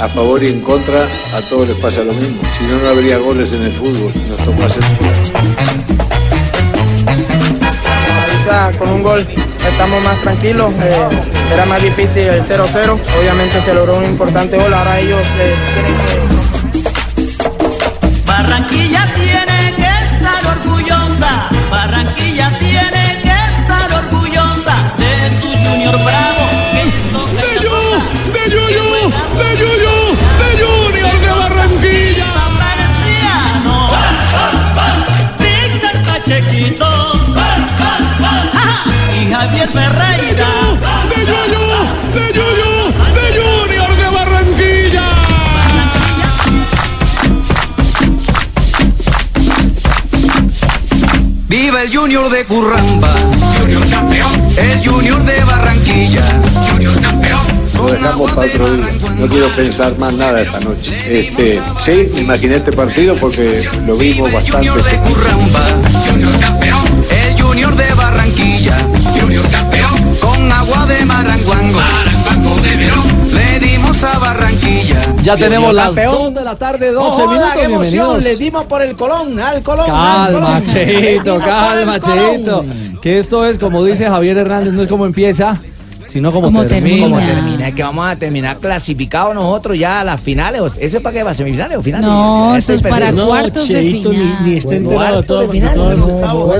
A favor y en contra, a todos les pasa lo mismo. Si no, no habría goles en el fútbol. Nos tocó hacer. Con un gol estamos más tranquilos. eh, era más difícil el 0-0. Obviamente se logró un importante gol. Ahora ellos eh, tienen que. Barranquilla Javier Ferreira. ¡De yo! ¡De yo! ¡De Junior de Barranquilla! Viva el Junior de Curramba, Junior campeón. El Junior de Barranquilla, Junior campeón. Lo dejamos para otro día. No quiero pensar más nada esta noche. Este, sí, me imaginé este partido porque lo vimos bastante. Junior campeón. Con agua de Maranguango, Maranguango de Verón. Le dimos a Barranquilla. Ya tenemos las campeón. 2 de la tarde, 12 ¡Joda, minutos. qué emoción! Le dimos por el Colón, al Colón. al Calma, Colón. Le Cheito, calma. Cheito. Que esto es, como dice Javier Hernández, no es como empieza, sino como, Como termina. ¿Cómo termina? Es que vamos a terminar clasificados nosotros ya a las finales. ¿O- ¿Eso es para qué? ¿Para semifinales o finales? No, eso es para perdido. cuartos de Cheito, ni- final. ni está enterado de de final. No,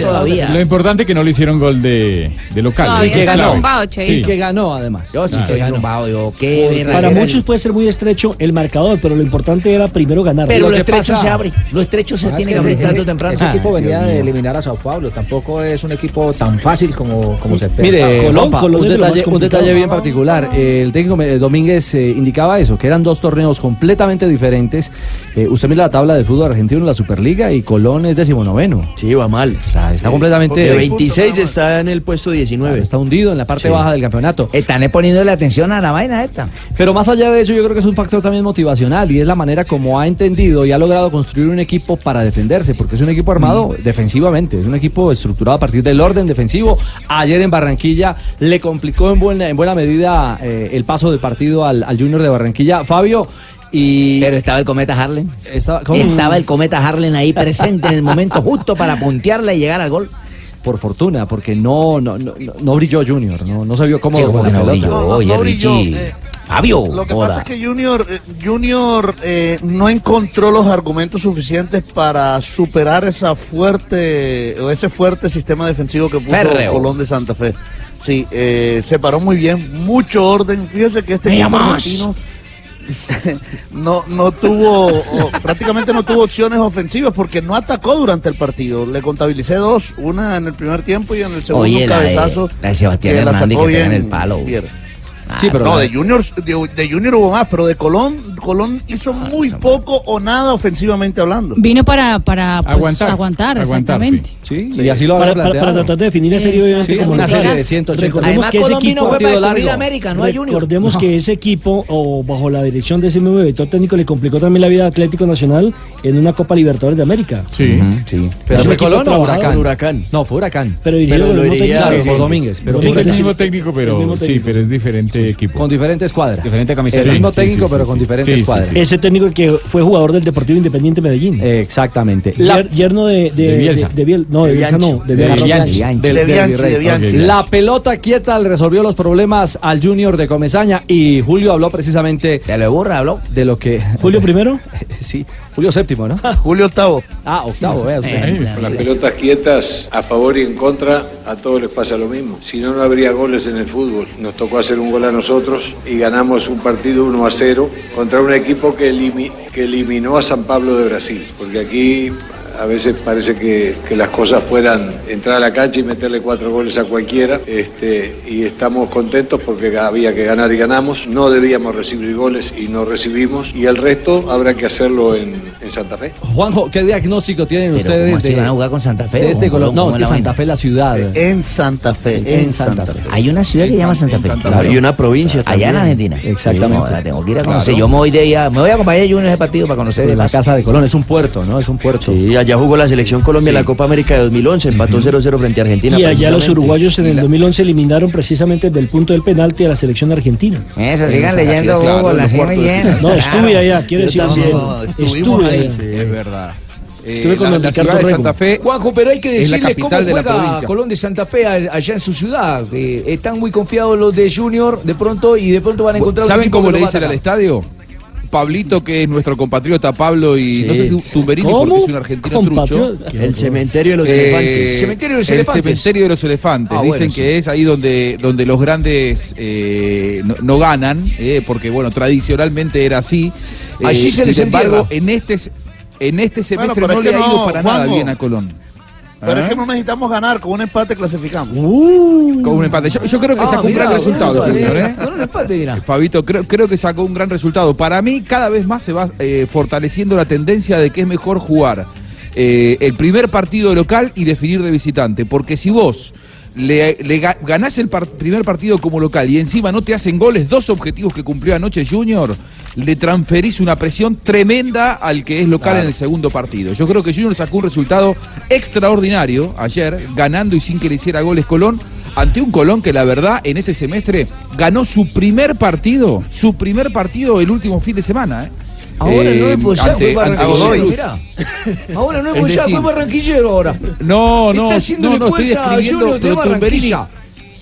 todavía. Lo importante es que no le hicieron gol de, de local. Y que está ganó. Y Cheito. que ganó, además. Yo sí Ah, estoy. Qué Para muchos puede ser muy estrecho el marcador, pero lo importante era primero ganar. Pero Lo estrecho se abre. Lo estrecho se Ah, tiene que abrir ese- tarde o ese- temprano. Ese Ah, equipo venía Dios de eliminar a Sao Paulo. Tampoco es un equipo tan fácil como, como se pensaba. Mire, Colón, Un, de detalle, un complicado. detalle bien particular. El técnico eh, Domínguez eh, indicaba eso, que eran dos torneos completamente diferentes. Eh, usted mira la tabla del fútbol argentino en la Superliga y Colón es decimonoveno. Sí, va mal. Está, está completamente... De 26 está en el puesto 19. Está hundido en la parte Sí. baja del campeonato. Están poniéndole atención a la vaina esta. Pero más allá de eso, yo creo que es un factor también motivacional y es la manera como ha entendido y ha logrado construir un equipo para defenderse, porque es un equipo armado defensivamente, es un equipo estructurado a partir del orden defensivo. Ayer en Barranquilla le complicó en buena, en buena medida eh, el paso del partido al, al Junior de Barranquilla. Fabio, y Pero estaba el cometa Harlem. estaba. Estaba el cometa Harlem ahí presente en el momento justo para puntearle y llegar al gol. por fortuna, porque no, no, no, no brilló Junior, no, no se vio cómo Sí, no brilló, No, no, oye, no brilló, eh, Fabio, Lo que pasa es que Junior, eh, Junior eh, no encontró los argumentos suficientes para superar esa fuerte o ese fuerte sistema defensivo que puso Férreo. Colón de Santa Fe. Sí, eh, se paró muy bien, mucho orden. Fíjese que este equipo argentino no, no tuvo, o prácticamente no tuvo opciones ofensivas porque no atacó durante el partido. Le contabilicé dos, una en el primer tiempo y en el segundo Oye, un la de- cabezazo. la de Sebastián que la Hernández sacó que pega en bien el palo. Pierre. Sí, pero no, de Junior, de, de Junior hubo más, pero de Colón, Colón hizo Ah, muy poco o nada ofensivamente hablando. Vino para, para pues, Aguantar. aguantar, Aguantar, exactamente. Sí, Sí. y así lo Para, tratar de definir la serie, obviamente, Sí, como una serie de 180. Recordemos Además, que ese Colón equipo fue para partido descubrir largo. América, no a Junior. Recordemos que ese equipo, o bajo la dirección de ese mismo director técnico, le complicó también la vida al Atlético Nacional en una Copa Libertadores de América. Sí. Pero Es un fue Colón o. Huracán? Huracán. No, fue Huracán. Pero dirigido Pero por Domínguez, pero es el mismo técnico, pero- sí, técnico. pero es diferente equipo. Con diferente escuadra. Diferente camiseta. El mismo técnico, pero con diferentes escuadras. Ese técnico que fue jugador del Deportivo Independiente Medellín. Exactamente. Yer- yerno de, de, De Bielsa. de- de Biel- no, de De Bielsa no, de Bianchi. La pelota quieta le resolvió los problemas al Junior de Comesaña y Julio habló precisamente De lo burra habló. de lo que... Julio primero. sí, Julio séptimo, ¿no? Julio Octavo. Ah, octavo, vea usted. Eh, Las pelotas quietas, a favor y en contra, a todos les pasa lo mismo. Si no, no habría goles en el fútbol. Nos tocó hacer un gol a nosotros y ganamos un partido 1 a 0 contra un equipo que, elimi- que eliminó a San Pablo de Brasil. Porque aquí a veces parece que, que las cosas fueran entrar a la cancha y meterle cuatro goles a cualquiera. Este, y estamos contentos porque había que ganar y ganamos. No debíamos recibir goles y no recibimos. Y el resto habrá que hacerlo en, en Santa Fe. Juanjo, ¿qué diagnóstico tienen Pero, ustedes ¿cómo así de, van a jugar con Santa Fe, de este No, es que Santa? Fe es la ciudad. En Santa Fe, en, Santa, Fe. Hay una ciudad que se llama Santa Fe. Fe. Y una provincia Allá en. Argentina. Exactamente. Sí, no, la tengo que ir a conocer. Claro. Yo me voy de allá, me voy a acompañar yo en ese partido para conocer de de la casa de Colón, es un puerto, ¿no? Es un puerto. Sí, allá jugó la selección Colombia en la Copa América de 2011, empató 0-0 frente a Argentina. Y allá los uruguayos en el 2011 eliminaron precisamente desde el punto del penalti a la selección argentina. Eso, sigan leyendo Claro, así cuartos muy de bien. No, estuve allá, quiero decir. también, sí, estuvimos estuve ahí. allá. Sí, es verdad. Eh, Estuve con la, la Ricardo ciudad de. Santa Fe Juanjo, pero hay que es la decirle cómo capital de la juega provincia. Colón de Santa Fe allá en su ciudad. Eh, están muy confiados los de Junior de pronto y de pronto van a encontrar un ¿Saben equipo cómo que le dicen al estadio? Pablito, que es nuestro compatriota Pablo, y no sé si Tumberini ¿Cómo? porque es un argentino trucho. El cementerio de los Eh, elefantes. Cementerio de los el elefantes. cementerio de los elefantes. Ah, Dicen bueno, que es ahí donde, donde los grandes eh, no, no ganan, eh, porque bueno, tradicionalmente era así. Eh, Allí se sin les embargo, entierra. en este en este semestre no le ha ido no, para nada Juanjo. bien a Colón. Pero ¿Ah? es que no necesitamos ganar, con un empate clasificamos. Uh, Con un empate. Yo, yo creo que Ah, sacó un gran resultado, empate, ¿eh? Con un empate, dirá. Fabito, creo, creo que sacó un gran resultado. Para mí, cada vez más se va eh, fortaleciendo la tendencia de que es mejor jugar eh, el primer partido local y definir de visitante. Porque si vos le, le ga- ganás el par- primer partido como local y encima no te hacen goles, dos objetivos que cumplió anoche Junior, le transferís una presión tremenda al que es local en el segundo partido. Yo creo que Junior sacó un resultado extraordinario ayer, ganando y sin que le hiciera goles Colón ante un Colón que la verdad en este semestre ganó su primer partido, su primer partido el último fin de semana. ¿eh? Ahora Eh, no es ante- fue barranquillero, mirá. Ahora no es decir, fue barranquillero ahora. No, no, Está haciéndole no, no, fuerza a Junior de Barranquilla.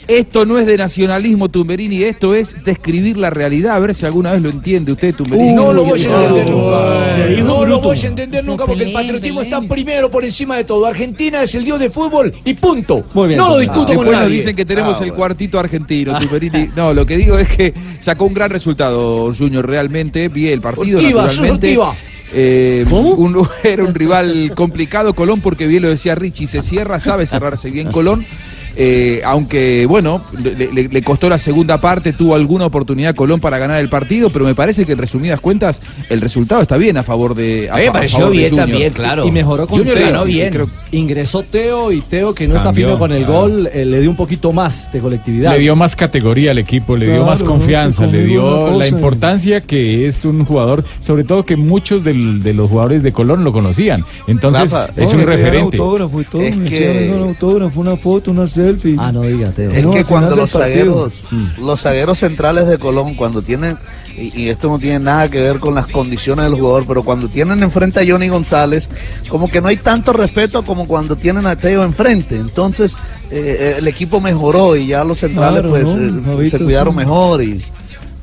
Esto no es de nacionalismo, Tumberini, esto es describir la realidad, a ver si alguna vez lo entiende usted, Tumberini. no lo voy a entender nunca. No lo bruto. voy a entender nunca porque el patriotismo está primero por encima de todo. Argentina es el dios de fútbol y punto. Muy bien, no lo discuto con Después nos nadie. dicen que tenemos Ah, el cuartito argentino, Tumberini. No, lo que digo es que sacó un gran resultado Junior realmente, vi el partido Ortiva, naturalmente. Ortiva. Eh, un- era un rival complicado Colón porque bien lo decía Richie, se cierra, sabe cerrarse bien Colón. Eh, aunque bueno, le, le- le costó la segunda parte, tuvo alguna oportunidad Colón para ganar el partido, pero me parece que en resumidas cuentas el resultado está bien a favor de. A pareció favor bien también, claro. Y mejoró con Junior Teo. ganó sí, bien. creo- Ingresó Teo y Teo, que no está firme con el claro. gol, eh, le dio un poquito más de colectividad. Le dio más categoría al equipo, le dio más confianza, le dio la importancia que es un jugador, sobre todo que muchos del- de los jugadores de Colón lo conocían. Entonces Rafa, es un referente. autógrafo y todo, Es me que- hicieron un autógrafo, una foto, una Ah, no diga, Teo. Es No, que cuando los zagueros, los zagueros centrales de Colón, cuando tienen, y, y esto no tiene nada que ver con las condiciones del jugador, pero cuando tienen enfrente a Johnny González, como que no hay tanto respeto como cuando tienen a Teo enfrente. Entonces, eh, el equipo mejoró y ya los centrales Claro, pues ¿no? eh, se cuidaron sí. mejor y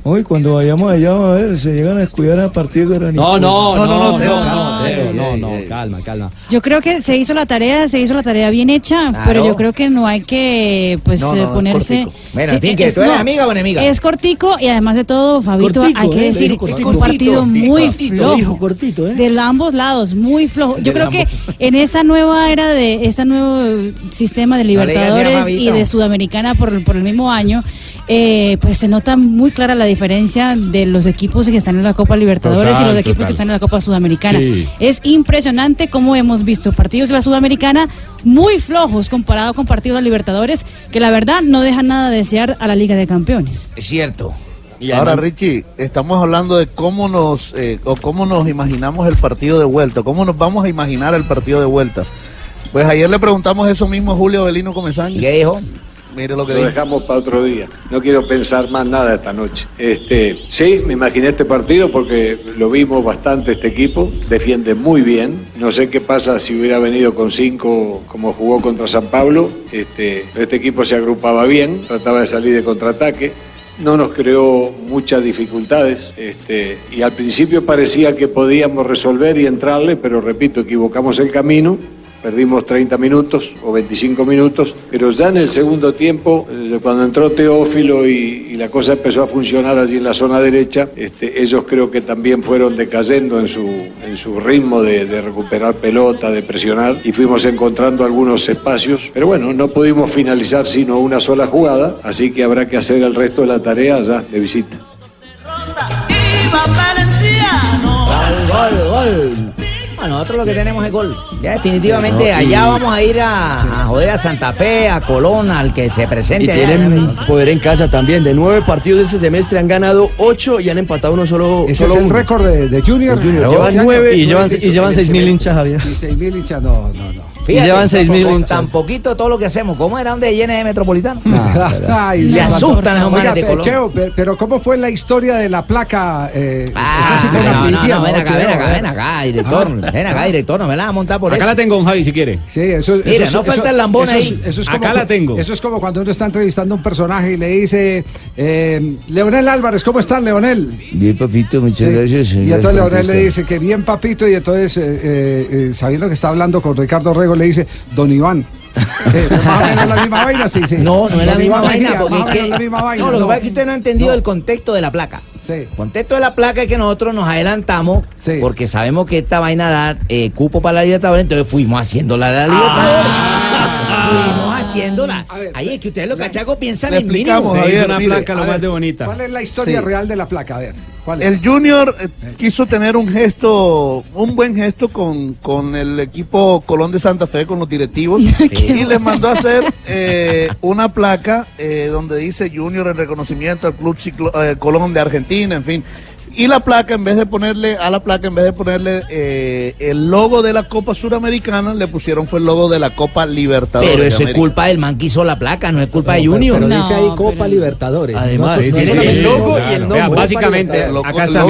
Hoy cuando vayamos allá a ver, se llegan a descuidar a partir de No, no, no, no, no, no, calma, no, no, calma, calma. Yo creo que se hizo la tarea, se hizo la tarea bien hecha, Claro. pero yo creo que no hay que pues eh, ponerse. cortico. Bueno, en fin, ¿que es- tú eres amiga o enemiga? Es cortico y además de todo, Fabito, Cortico, hay que ¿eh? Decir, un partido muy flojo. cortito, ¿eh? De ambos lados, muy flojo. Yo De creo que en esa nueva era de este nuevo sistema de Libertadores y de Sudamericana por, por el mismo año, eh, pues se nota muy clara la diferencia de los equipos que están en la Copa Libertadores Total, y los equipos total. que están en la Copa Sudamericana. Sí. Es impresionante cómo hemos visto partidos de la Sudamericana muy flojos comparado con partidos de la Libertadores, que la verdad no dejan nada de desear a la Liga de Campeones. Es cierto. Y Ahora, además- Richie, estamos hablando de cómo nos eh, o cómo nos imaginamos el partido de vuelta, cómo nos vamos a imaginar el partido de vuelta. Pues ayer le preguntamos eso mismo a Julio Belino ¿Y Comesaña. qué dijo? Lo que Lo dijo. dejamos para otro día. No quiero pensar más nada esta noche. Este, sí, me imaginé este partido porque lo vimos bastante este equipo. Defiende muy bien. No sé qué pasa si hubiera venido con cinco como jugó contra San Pablo. Este, este equipo se agrupaba bien, trataba de salir de contraataque. No nos creó muchas dificultades este, y al principio parecía que podíamos resolver y entrarle, pero repito, equivocamos el camino perdimos 30 minutos o 25 minutos, pero ya en el segundo tiempo, eh, cuando entró Teófilo y, y la cosa empezó a funcionar allí en la zona derecha, este, ellos creo que también fueron decayendo en su, en su ritmo de, de recuperar pelota, de presionar, y fuimos encontrando algunos espacios, pero bueno, no pudimos finalizar sino una sola jugada, así que habrá que hacer el resto de la tarea ya de visita. Gol, gol, gol. Nosotros lo que tenemos es gol. Ya definitivamente No, y- allá vamos a ir a, a joder a Santa Fe, a Colón, al que se presente. Y allá. tienen poder en casa también. De nueve partidos de este semestre han ganado ocho y han empatado uno solo. Ese solo es el uno. récord de, de Junior. Junior. Llevan este nueve- Y llevan, y llevan 6 mil hinchas, Javier. Y 6.000 hinchas, no, no, no. Fíjate, llevan 6.000 con hinchas. tan poquito todo lo que hacemos. ¿Cómo era donde llene de metropolitano? Ay, se asustan los manes de Colón. Cheo, pe- pero ¿cómo fue la historia de la placa? Eh, Ah, esa sí no, no, no, ven acá, ven acá, ven acá, director. Ah. Ven acá, director, no me la vas a montar por Acá eso. la tengo, don Javi, si quiere. Sí, eso, eso Mira, es- no eso- falta el lambón eso es- ahí. eso es como Acá la tengo. Eso es como cuando uno está entrevistando a un personaje y le dice, eh, Leonel Álvarez, ¿cómo estás, Leonel? Bien, papito, muchas Sí. gracias. Y entonces Leonel le dice que bien, papito, y entonces, eh, eh, eh, sabiendo que está hablando con Ricardo Rego, le dice, don Iván. Sí, más o menos la misma vaina, sí, sí. No, no es la misma vaina, Mejía, porque más o es menos que. la misma vaina, no, lo que no. pasa es que usted no ha entendido el contexto de la placa. Sí. El contexto de la placa es que nosotros nos adelantamos porque sabemos que esta vaina da eh, cupo para la Libertadores, entonces fuimos haciéndola la Libertadores. Fuimos haciéndola. Ahí es que ustedes los cachacos piensan en mínimo. hizo Javier, una mire, placa lo ver, más de bonita. ¿Cuál es la historia Sí. real de la placa? A ver, ¿cuál es? El Junior eh, quiso tener un gesto, un buen gesto con, con el equipo Colón de Santa Fe, con los directivos, y les mandó a hacer eh, una placa eh, donde dice Junior en reconocimiento al Club Ciclo- eh, Colón de Argentina, en fin. Y la placa, en vez de ponerle, a la placa, en vez de ponerle eh, el logo de la Copa Suramericana, le pusieron fue el logo de la Copa Libertadores. Pero de eso es culpa del man que hizo la placa, no es culpa de Junior. Pero No, dice ahí Copa pero- Libertadores. Además, no, sí, tiene sí, el logo Claro. y el nombre. Vea, básicamente, acá está,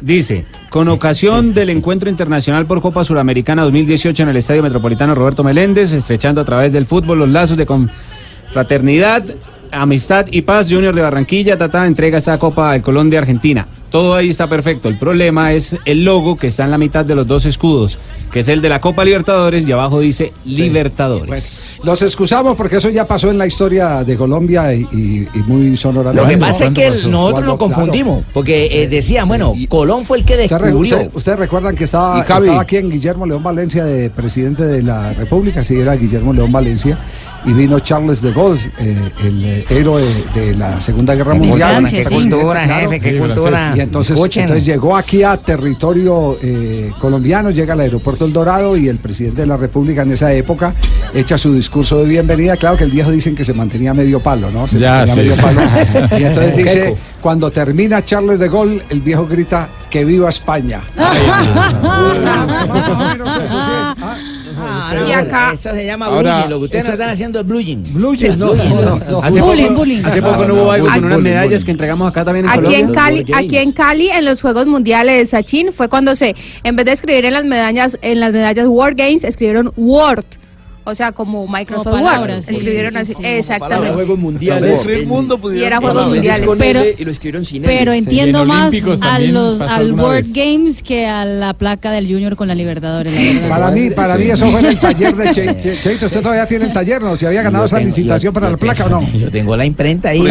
dice, con ocasión del encuentro internacional por Copa Suramericana 2018 en el Estadio Metropolitano Roberto Meléndez, estrechando a través del fútbol los lazos de confraternidad, amistad y paz, Junior de Barranquilla, Tata entrega esta Copa al Colón de Argentina. Todo ahí está perfecto. El problema es el logo que está en la mitad de los dos escudos, que es el de la Copa Libertadores y abajo dice Libertadores. Pues, los excusamos porque eso ya pasó en la historia de Colombia y, y- y muy sonoramente. Lo que ¿no? pasa es que ¿Cuándo pasó? nosotros nos confundimos, Claro. porque eh, decían, bueno, Colón fue el que Usted descubrió. usted- Ustedes recuerdan que estaba, Y estaba aquí en Guillermo León Valencia, de presidente de la República, sí, era Guillermo León Valencia, y vino Charles de Gaulle, eh, el eh, héroe de la Segunda Guerra Mundial. Francia, Qué sí. cultura, jefe, qué cultura. Y entonces, llegó aquí a territorio eh, colombiano, llega al aeropuerto El Dorado y el presidente de la República en esa época echa su discurso de bienvenida. Claro que el viejo dicen que se mantenía medio palo, ¿no? Se Ya, mantenía sí, medio sí. palo. Y entonces dice, cuando termina Charles de Gaulle, el viejo grita que viva España. Ah, Y no, acá- Eso se llama Ahora, bullying. Lo que ustedes eso- no están haciendo es bullying. No, bullying. no, no, no. Hace Bullying, poco, bullying. hace poco no, No, hubo no, algo con unas medallas bullying. que entregamos acá también en Aquí Colombia. en, Cali, World aquí en Cali, en los Juegos Mundiales Sachin, fue cuando se, en vez de escribir en las medallas, en las medallas World Games, escribieron Word. O sea, como Microsoft Como Word. sí, escribieron sí, así. sí. Exactamente. Juegos Mundiales. Mundo Y era Juegos. Mundiales. Pero- y lo escribieron sin. Pero entiendo en más a los, al World vez. Games que a la placa del Junior con la Libertadores. la. Para mí, para mí eso fue en el taller de Che- Che- Cheito. ¿Usted todavía tiene el taller? ¿No? ¿Si había ganado esa licitación yo- para yo la placa o no? Yo tengo la imprenta ahí.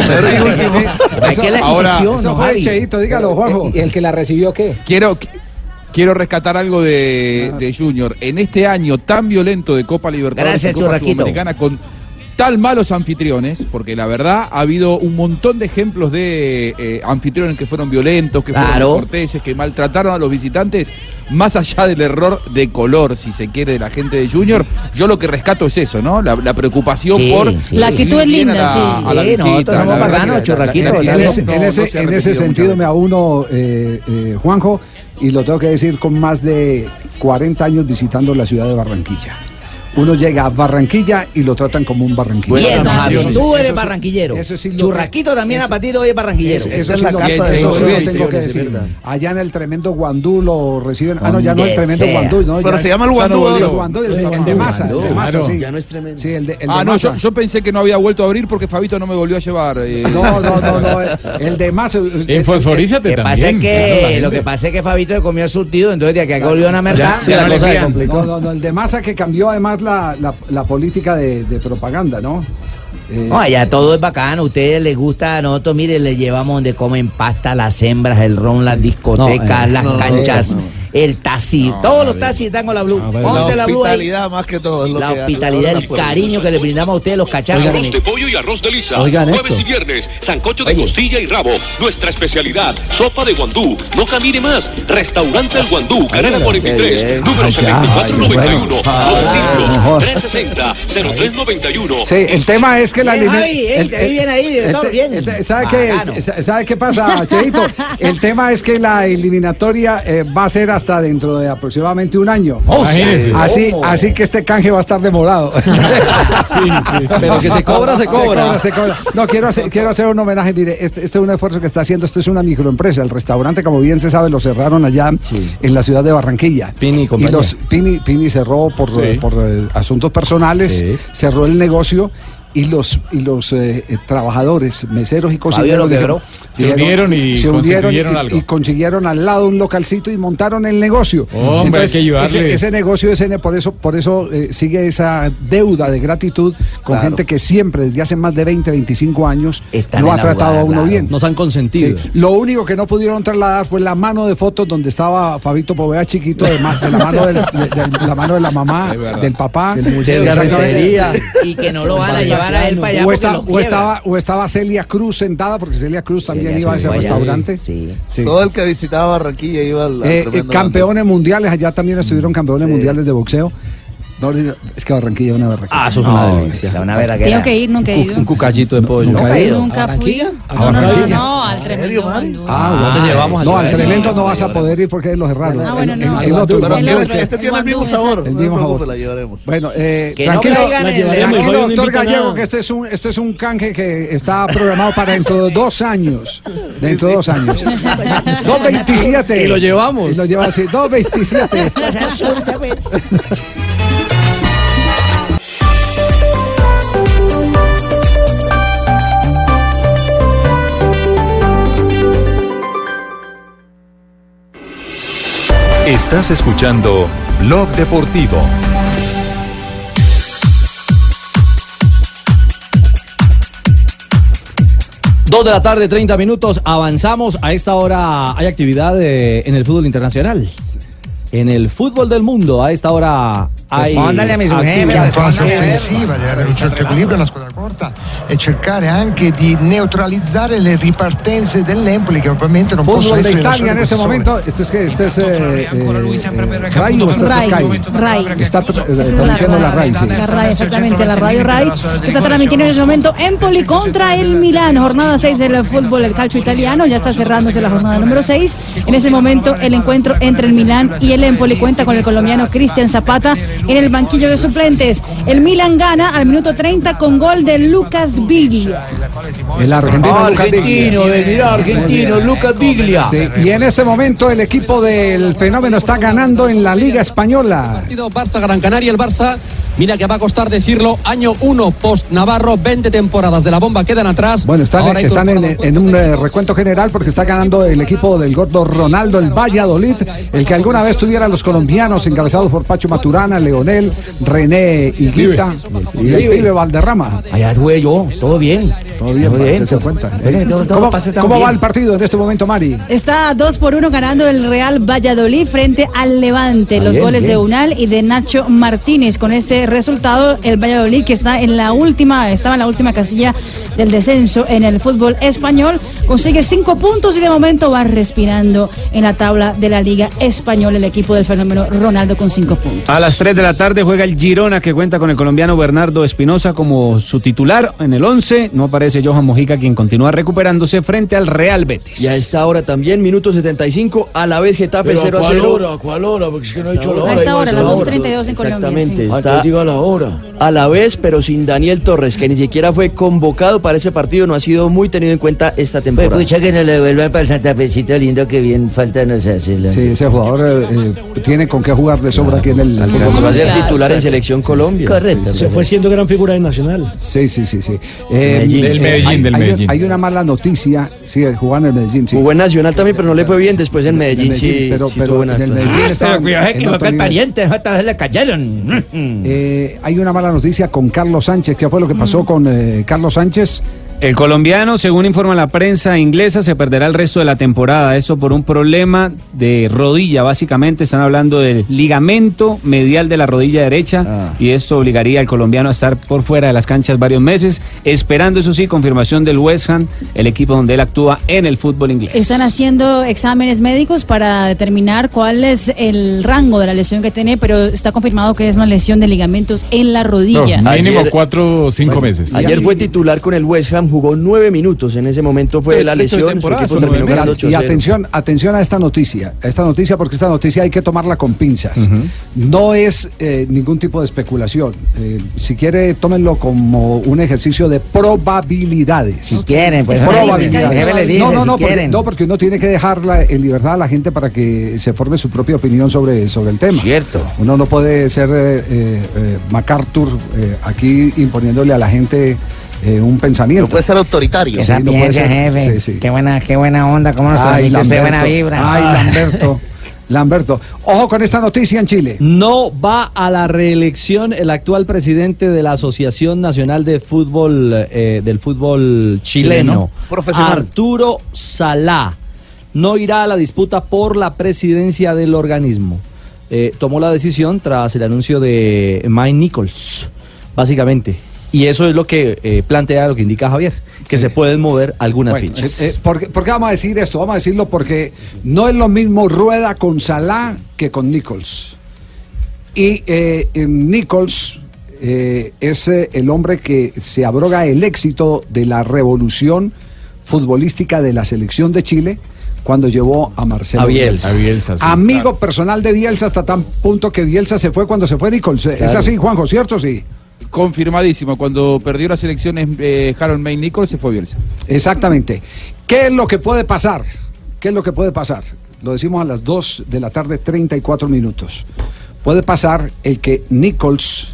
Ahora- Eso ¿no, fue? Cheito, dígalo, Juanjo. ¿Y el que la recibió qué? Quiero, quiero rescatar algo de, de Junior. En este año tan violento de Copa Libertadores Gracias, y Copa. Sudamericana con tal malos anfitriones, porque la verdad ha habido un montón de ejemplos de eh, anfitriones que fueron violentos, que Claro. fueron corteses, que maltrataron a los visitantes, más allá del error de color, si se quiere, de la gente de Junior, yo lo que rescato es eso, ¿no? La, la preocupación Sí, por... sí. La actitud es linda, sí. a la Sí, visita, la en ese, no- en no ese- se ha en ese repetido sentido me a uno, eh, eh, Juanjo, y lo tengo que decir con más de 40 años visitando la ciudad de Barranquilla. Uno llega a Barranquilla y lo tratan como un barranquillero. Bien, Eso tú eres eso barranquillero. eso sí lo- Churraquito también eso- a Patito hoy es barranquillero. Eso, eso es sí la casa eso de sí esos lo anfitriones, tengo que decir. verdad. Allá en el tremendo Guandú lo reciben. Ah, no, ya no el tremendo. Guandú. No, Pero se llama el Guandú. El Guandú, el, de- el de masa, el de masa, Claro. sí. Ya no es tremendo. Sí, el de, el Ah, de no, masa. yo, yo pensé que no había vuelto a abrir porque Fabito no me volvió a llevar. eh. No, no, no, no, el de masa. En Fosforízate Lo que pasa es también. que, lo que pasa es que Fabito se comió el surtido, entonces de que volvió a mercar. Sí, la cosa se No, no, no, el de masa que cambió además más la, la- la política de, de propaganda, ¿no? Eh, No, allá todo es bacano, a ustedes les gusta, a nosotros, mire, les llevamos donde comen pasta, las hembras, el ron, las discotecas, No, eh, las no, canchas, no. El taxi, todos los taxis están con la blue. la Ponte la blue ahí. hospitalidad más que todo. es lo La que hospitalidad, el cariño que le brindamos a ustedes los cachacos. Arroz de pollo y arroz de lisa. Oigan Jueves esto. y viernes, sancocho de costilla y rabo. Nuestra especialidad, sopa de guandú. No camine más. Restaurante El Guandú, Carrera 43, número Ay, ya, 7491. ay, Domicilios no jodas. 360 0391. Sí, el tema es que la Bien, limi- Javi, ey, el- te vi bien ahí, el- director, el- bien. el- ¿Sabe qué, Bacano. sa- ¿Sabe qué pasa, Cheito? El tema es que la eliminatoria eh, va a ser hasta dentro de aproximadamente un año. Oh, así, ¿Cómo? así que este canje va a estar demorado. Pero que se cobra, se cobra. se cobra. No, quiero hacer, quiero hacer un homenaje. Mire, este, este es un esfuerzo que está haciendo. Esto es una microempresa. El restaurante, como bien se sabe, lo cerraron allá en la ciudad de Barranquilla. Pini y los Pini, Pini cerró por, Sí. por eh, asuntos personales, cerró el negocio. Y los, y los eh, eh, trabajadores, meseros y cocineros lo quebró. dijeron- Se unieron y se unieron y- algo. y consiguieron al lado un localcito y montaron el negocio. Hombre, hay que ayudarles. ese, ese negocio, ese, por eso, por eso eh, sigue esa deuda de gratitud con Claro. gente que siempre, desde hace más de 20, 25 años, Están no ha la tratado a uno claro. bien. Nos han consentido. Sí. Lo único que no pudieron trasladar fue la mano de fotos donde estaba Fabito Povea chiquito, de, ma- de la, mano del- de, de la mano de la mamá, del papá, Del museo de artería. Y que no lo van a llevar a él para allá O, estaba, o estaba Celia Cruz sentada, porque Celia Cruz también Celia iba a ese restaurante. Sí. Sí. Todo el que visitaba Barranquilla iba al, Eh, eh, campeones mundiales, allá también estuvieron campeones mundiales de boxeo. No, es que Barranquilla es una berraquera. Ah, eso es una delicia. Tengo que ir, nunca he ido. Un cucachito de pollo. ¿Nunca ha ido? Nunca fui. ¿A No, no, no, no, al tremendo. Ah, ¿dónde bueno. llevamos No, al tremendo? no vas a poder ir porque es lo cerraron. Ah, bueno, no. el, otro. Este tiene el mismo sabor. El no mismo sabor. la llevaremos. Bueno, eh, no tranquilo, no doctor Gallego, que este es un este es un canje que está programado para dentro de dos años. Dentro de dos años. 2.27. Y lo llevamos. Y lo llevamos, sí, 2.27. Estás escuchando Blog Deportivo. Dos de la tarde, 30 minutos. Avanzamos. A esta hora hay actividad eh, en el fútbol internacional. En el fútbol del mundo, a esta hora Respóndale a mi mujer, actividad. me fase offensiva, di avere un certo equilibrio nella squadra corta e cercare anche di neutralizzare le ripartenze dell'Empoli che ovviamente non possono Fútbol de essere Italia este così sole. momento. Este es que este es eh, eh, eh, Rai o Rai, Sky. Rai. Tra- eh, es la la Rai. RAI, sí. la RAI, exactamente, la radio RAI, que está transmitiendo en ese momento Empoli contra el Milán, jornada 6 del fútbol, el calcio italiano, ya está cerrándose la jornada número 6. En ese momento el encuentro entre el Milán y el Empoli cuenta con el colombiano Cristian Zapata en el banquillo de suplentes. El Milán gana al minuto 30 con gol de Lucas Biglia. El argentino, Ah, Lucas argentino, Biglia. Lucas Biglia. Sí, y en este momento el equipo del fenómeno está ganando en la Liga Española. Partido Barça-Gran Canaria, el Barça, mira que va a costar decirlo, año 1 post-Navarro, 20 temporadas de la bomba quedan atrás. Bueno, están, Ahora están en, un eh, recuento general porque está ganando el equipo del gordo Ronaldo, el Valladolid, el que alguna vez tuvieran los colombianos encabezados por Pacho Maturana, Leonel, René Higuita y el pibe Valderrama. Allá estuve yo, todo bien. Todo bien, todo- todo ¿Cómo, va bien. el partido en este momento, Mari? Está 2 por 1 ganando el Real Valladolid frente al Levante. Ah, Los bien, goles de bien. Unal y de Nacho Martínez. Con este resultado, el Valladolid que está en la última, estaba en la última casilla del descenso en el fútbol español, consigue 5 puntos y de momento va respirando en la tabla de la Liga Española el equipo del fenómeno Ronaldo con 5 puntos. A las 3 de la tarde juega el Girona que cuenta con el colombiano Bernardo Espinosa como su titular en el 11. No aparece Johan Mojica quien continúa recuperándose frente al Real Betis. Y a esta hora también, minuto 75, a la vez Getafe Pero 0 a ¿cuál 0. hora? ¿Cuál hora? Porque es que no he dicho la A hora. esta digo hora, las hora. 2.32 en Colombia. Exactamente. sí. Está diga la hora. a la vez, pero sin Daniel Torres, que ni siquiera fue convocado para ese partido, no ha sido muy tenido en cuenta esta temporada. Pues pucha que nos lo devuelvan para el Santa Fecito lindo que bien falta nos hace. la- Sí, ese jugador eh, eh, tiene con qué jugar de sobra aquí en el Al va a ser titular en Selección Colombia. Correcto. Se fue siendo gran figura de Nacional. Sí, sí, sí, sí. Medellín. Del Medellín, hay, del hay- Medellín. hay una mala noticia, sí, jugaba en el Medellín, sí. Jugó en Nacional también, pero no le fue bien. Después en Medellín, sí, pero, sí pero en el. Medellín estaba Pero cuidado, que otro fue pariente, vez le cayeron. Eh, hay una mala noticia con Carlos Sánchez. ¿Qué fue lo que pasó con eh, Carlos Sánchez? El colombiano, según informa la prensa inglesa, se perderá el resto de la temporada. Eso por un problema de rodilla, básicamente. Están hablando del ligamento medial de la rodilla derecha. Y esto obligaría al colombiano a estar por fuera de las canchas varios meses, esperando, eso sí, confirmación del West Ham, el equipo donde él actúa en el fútbol inglés. Están haciendo exámenes médicos para determinar cuál es el rango de la lesión que tiene, pero está confirmado que es una lesión de ligamentos en la rodilla. Ayer- cuatro o Bueno, Ayer fue titular con el West Ham, jugó nueve minutos. En ese momento fue la lesión. Su temporada equipo terminó ganando. Y 8-0. atención, atención a esta noticia, a esta noticia porque esta noticia hay que tomarla con pinzas. No es eh, ningún tipo de especulación. Eh, si quiere, tómenlo como un ejercicio de probabilidades. Si quieren, pues, probabilidades. le dice, no, no, si no, porque, no, porque uno tiene que dejarla en libertad a la gente para que se forme su propia opinión sobre, sobre el tema. Cierto. Uno no puede ser eh, eh, eh, MacArthur eh, aquí imponiéndole a la gente eh, un pensamiento. No puede ser autoritario. Que Sí, no puede sapiencia, ser. jefe. Sí, sí. Qué buena, qué buena onda, cómo nos Ay, transmite usted Lamberto. buena vibra. Ay, Lamberto. Lamberto. Ojo con esta noticia en Chile. No va a la reelección el actual presidente de la Asociación Nacional de Fútbol eh, del Fútbol Chileno, Chileno. Arturo Salá. No irá a la disputa por la presidencia del organismo. Eh, tomó la decisión tras el anuncio de Mike Nichols, básicamente. Y eso es lo que eh, plantea, lo que indica Javier, que se pueden mover algunas Bueno, fichas. eh, eh, ¿por, qué, por qué vamos a decir esto? Vamos a decirlo porque no es lo mismo Rueda con Salah que con Nichols. Y Nichols eh, es eh, el hombre que se abroga el éxito de la revolución futbolística de la selección de Chile cuando llevó a Marcelo A Bielsa. A Bielsa, sí, Amigo personal de Bielsa hasta tan punto que Bielsa se fue cuando se fue Nichols. Es así, Juanjo, ¿cierto? Sí. Confirmadísimo. Cuando perdió las elecciones eh, Harold May Nichols se fue Bielsa. Exactamente. ¿Qué es lo que puede pasar? ¿Qué es lo que puede pasar? Lo decimos a las 2 de la tarde, 34 minutos. Puede pasar el que Nichols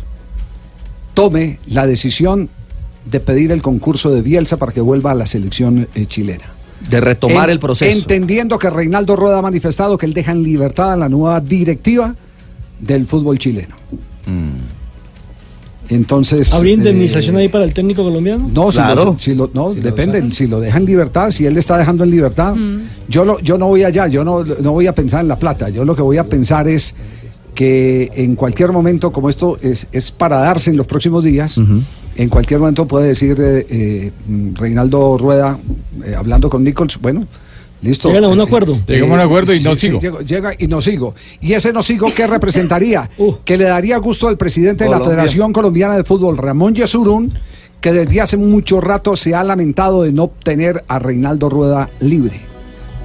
tome la decisión de pedir el concurso de Bielsa para que vuelva a la selección eh, chilena. De retomar En- el proceso. Entendiendo que Reinaldo Rueda ha manifestado que él deja en libertad a la nueva directiva del fútbol chileno. Entonces. ¿Habría eh, indemnización ahí para el técnico colombiano? no, si lo- si lo- no, depende, si lo deja en libertad, si él le está dejando en libertad, yo, lo, yo no voy allá, yo no, no voy a pensar en la plata, yo lo que voy a pensar es que en cualquier momento, como esto es, es para darse en los próximos días, en cualquier momento puede decir eh, eh, Reinaldo Rueda, eh, hablando con Nichols, bueno, listo. Llegan a un acuerdo. eh, Llegamos a un acuerdo y sí, no sí, sigo. llego- llega y no sigo. ¿Y ese no sigo qué representaría? que le daría gusto al presidente de la. Federación Colombiana de Fútbol, Ramón Yesurún, que desde hace mucho rato se ha lamentado de no tener a Reinaldo Rueda libre.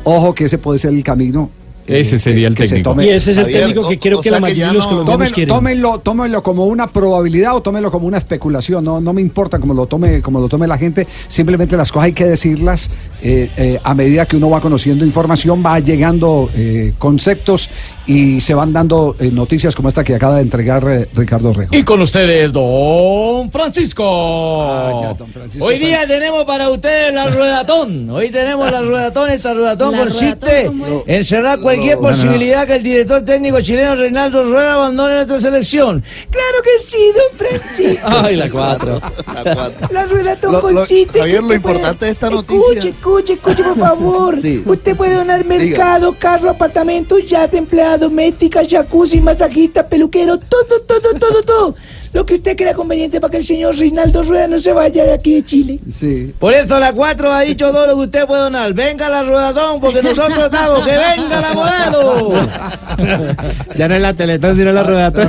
Ojo que ese puede ser el camino. Ese sería el que se técnico. tome. Y ese es el Javier, técnico que o- creo o que la que mayoría de los no- colombianos Tómenlo, quieren. tómenlo, tómenlo como una probabilidad o tómenlo como una especulación. No, no me importa cómo lo tome, como lo tome la gente. Simplemente las cosas hay que decirlas eh, eh, a medida que uno va conociendo información, va llegando eh, conceptos y se van dando eh, noticias como esta que acaba de entregar eh, Ricardo Rejo. Y con ustedes, don Francisco. Ah, don Francisco Hoy día tenemos para ustedes la ruedatón. Hoy tenemos la ruedatón. Esta ruedatón La consiste en cerrar cualquier No, no, no. posibilidad que el director técnico chileno Reinaldo Rueda abandone nuestra selección. Claro que sí, don Francisco. Ay, la cuatro. La cuatro. La ruedatón Lo- lo- consiste Javier, lo puede- importante de esta Escuche, noticia- escuche, escuche, por favor. Sí. Usted puede donar mercado, carro, apartamento, yate, empleada doméstica, jacuzzi, masajista, peluquero, todo, todo, todo, todo. Lo que usted crea conveniente para que el señor Reinaldo Rueda no se vaya de aquí de Chile. Sí. Por eso la 4 ha dicho todo lo que usted puede donar. Venga la ruedadón, porque nosotros estamos. ¡Que venga la modelo! Ya no es la Teletón, sino la ruedatón.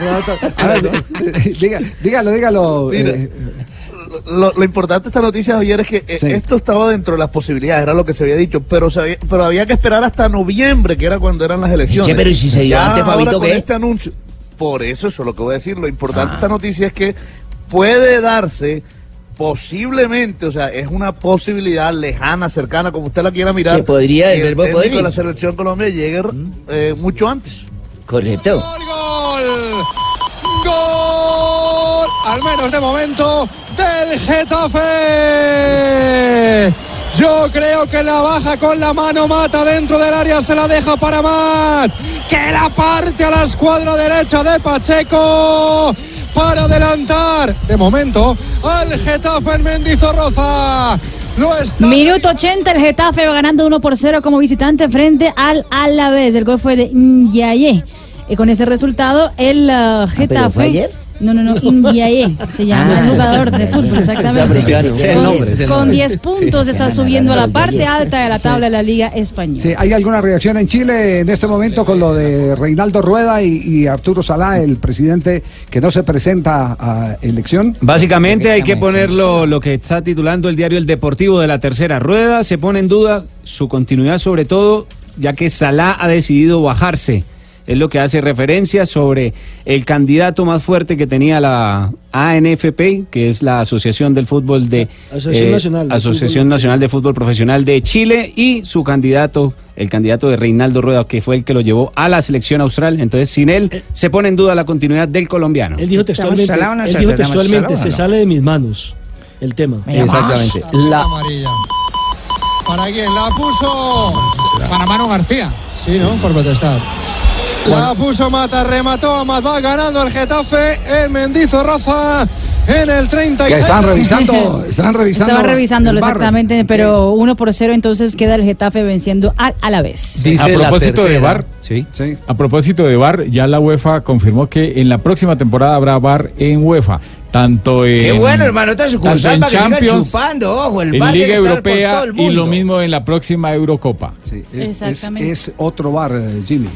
Ahora, diga- dígalo, dígalo. Mira, eh, Lo, lo importante de esta noticia, Javier, es que eh, Sí. esto estaba dentro de las posibilidades, era lo que se había dicho, pero, se había, pero había que esperar hasta noviembre, que era cuando eran las elecciones. Che, pero ¿y si se dio Ya antes, Fabito, con este anuncio. Por eso, eso es lo que voy a decir. Lo importante de esta noticia es que puede darse posiblemente, o sea, es una posibilidad lejana, cercana, como usted la quiera mirar. Se podría, el que verbo técnico de la selección Colombia llegue eh, mucho antes. Correcto. Al menos de momento del Getafe. Yo creo que la baja con la mano mata dentro del área, se la deja para Mat, que la parte a la escuadra derecha de Pacheco para adelantar, de momento, al Getafe en Mendizorroza. Minuto 80, el Getafe va ganando 1 por 0 como visitante frente al Alavés. El gol fue de Ndiaye. Y con ese resultado, el uh, Getafe. fue ayer? No, no, no, Ndiaye se llama, Ah. el jugador de fútbol, exactamente. Sí, el Con- nombre, es el Con nombre. 10 puntos está Sí. subiendo a la parte alta de la tabla de la Liga Española. Sí, ¿Hay alguna reacción en Chile en este momento con lo de Reinaldo Rueda y, y Arturo Salá, el presidente que no se presenta a elección? Básicamente hay que ponerlo lo que está titulando el diario El Deportivo de la tercera rueda. Se pone en duda su continuidad sobre todo, ya que Salah ha decidido bajarse. Es lo que hace referencia sobre el candidato más fuerte que tenía la ANFP, que es la Asociación del Fútbol de Asociación Nacional de Asociación Fútbol Nacional de Fútbol Profesional de Chile y su candidato, el candidato de Reinaldo Rueda, que fue el que lo llevó a la selección austral. Entonces, sin él se pone en duda la continuidad del colombiano. Él dijo textualmente, él dijo textualmente se sale de mis manos el tema. Exactamente. La, ¿Para quién? La puso para Manu García. Sí, ¿no? Por protestar. La puso Mata, remató a Mat, va ganando el Getafe en Mendizorroza en el 36. Que están revisando, están revisando. Estaba revisándolo exactamente, pero 1 por 0, entonces queda el Getafe venciendo al Alavés. a propósito de VAR, sí. a propósito de VAR, ya la UEFA confirmó que en la próxima temporada habrá VAR en UEFA, tanto en Qué bueno, hermano, otra sucursal tanto para en que Champions, chupando, ojo, el en bar Liga debe estar por todo Europea y lo mismo en la próxima Eurocopa. Sí, es, Exactamente. es- es otro bar, eh, Jimmy.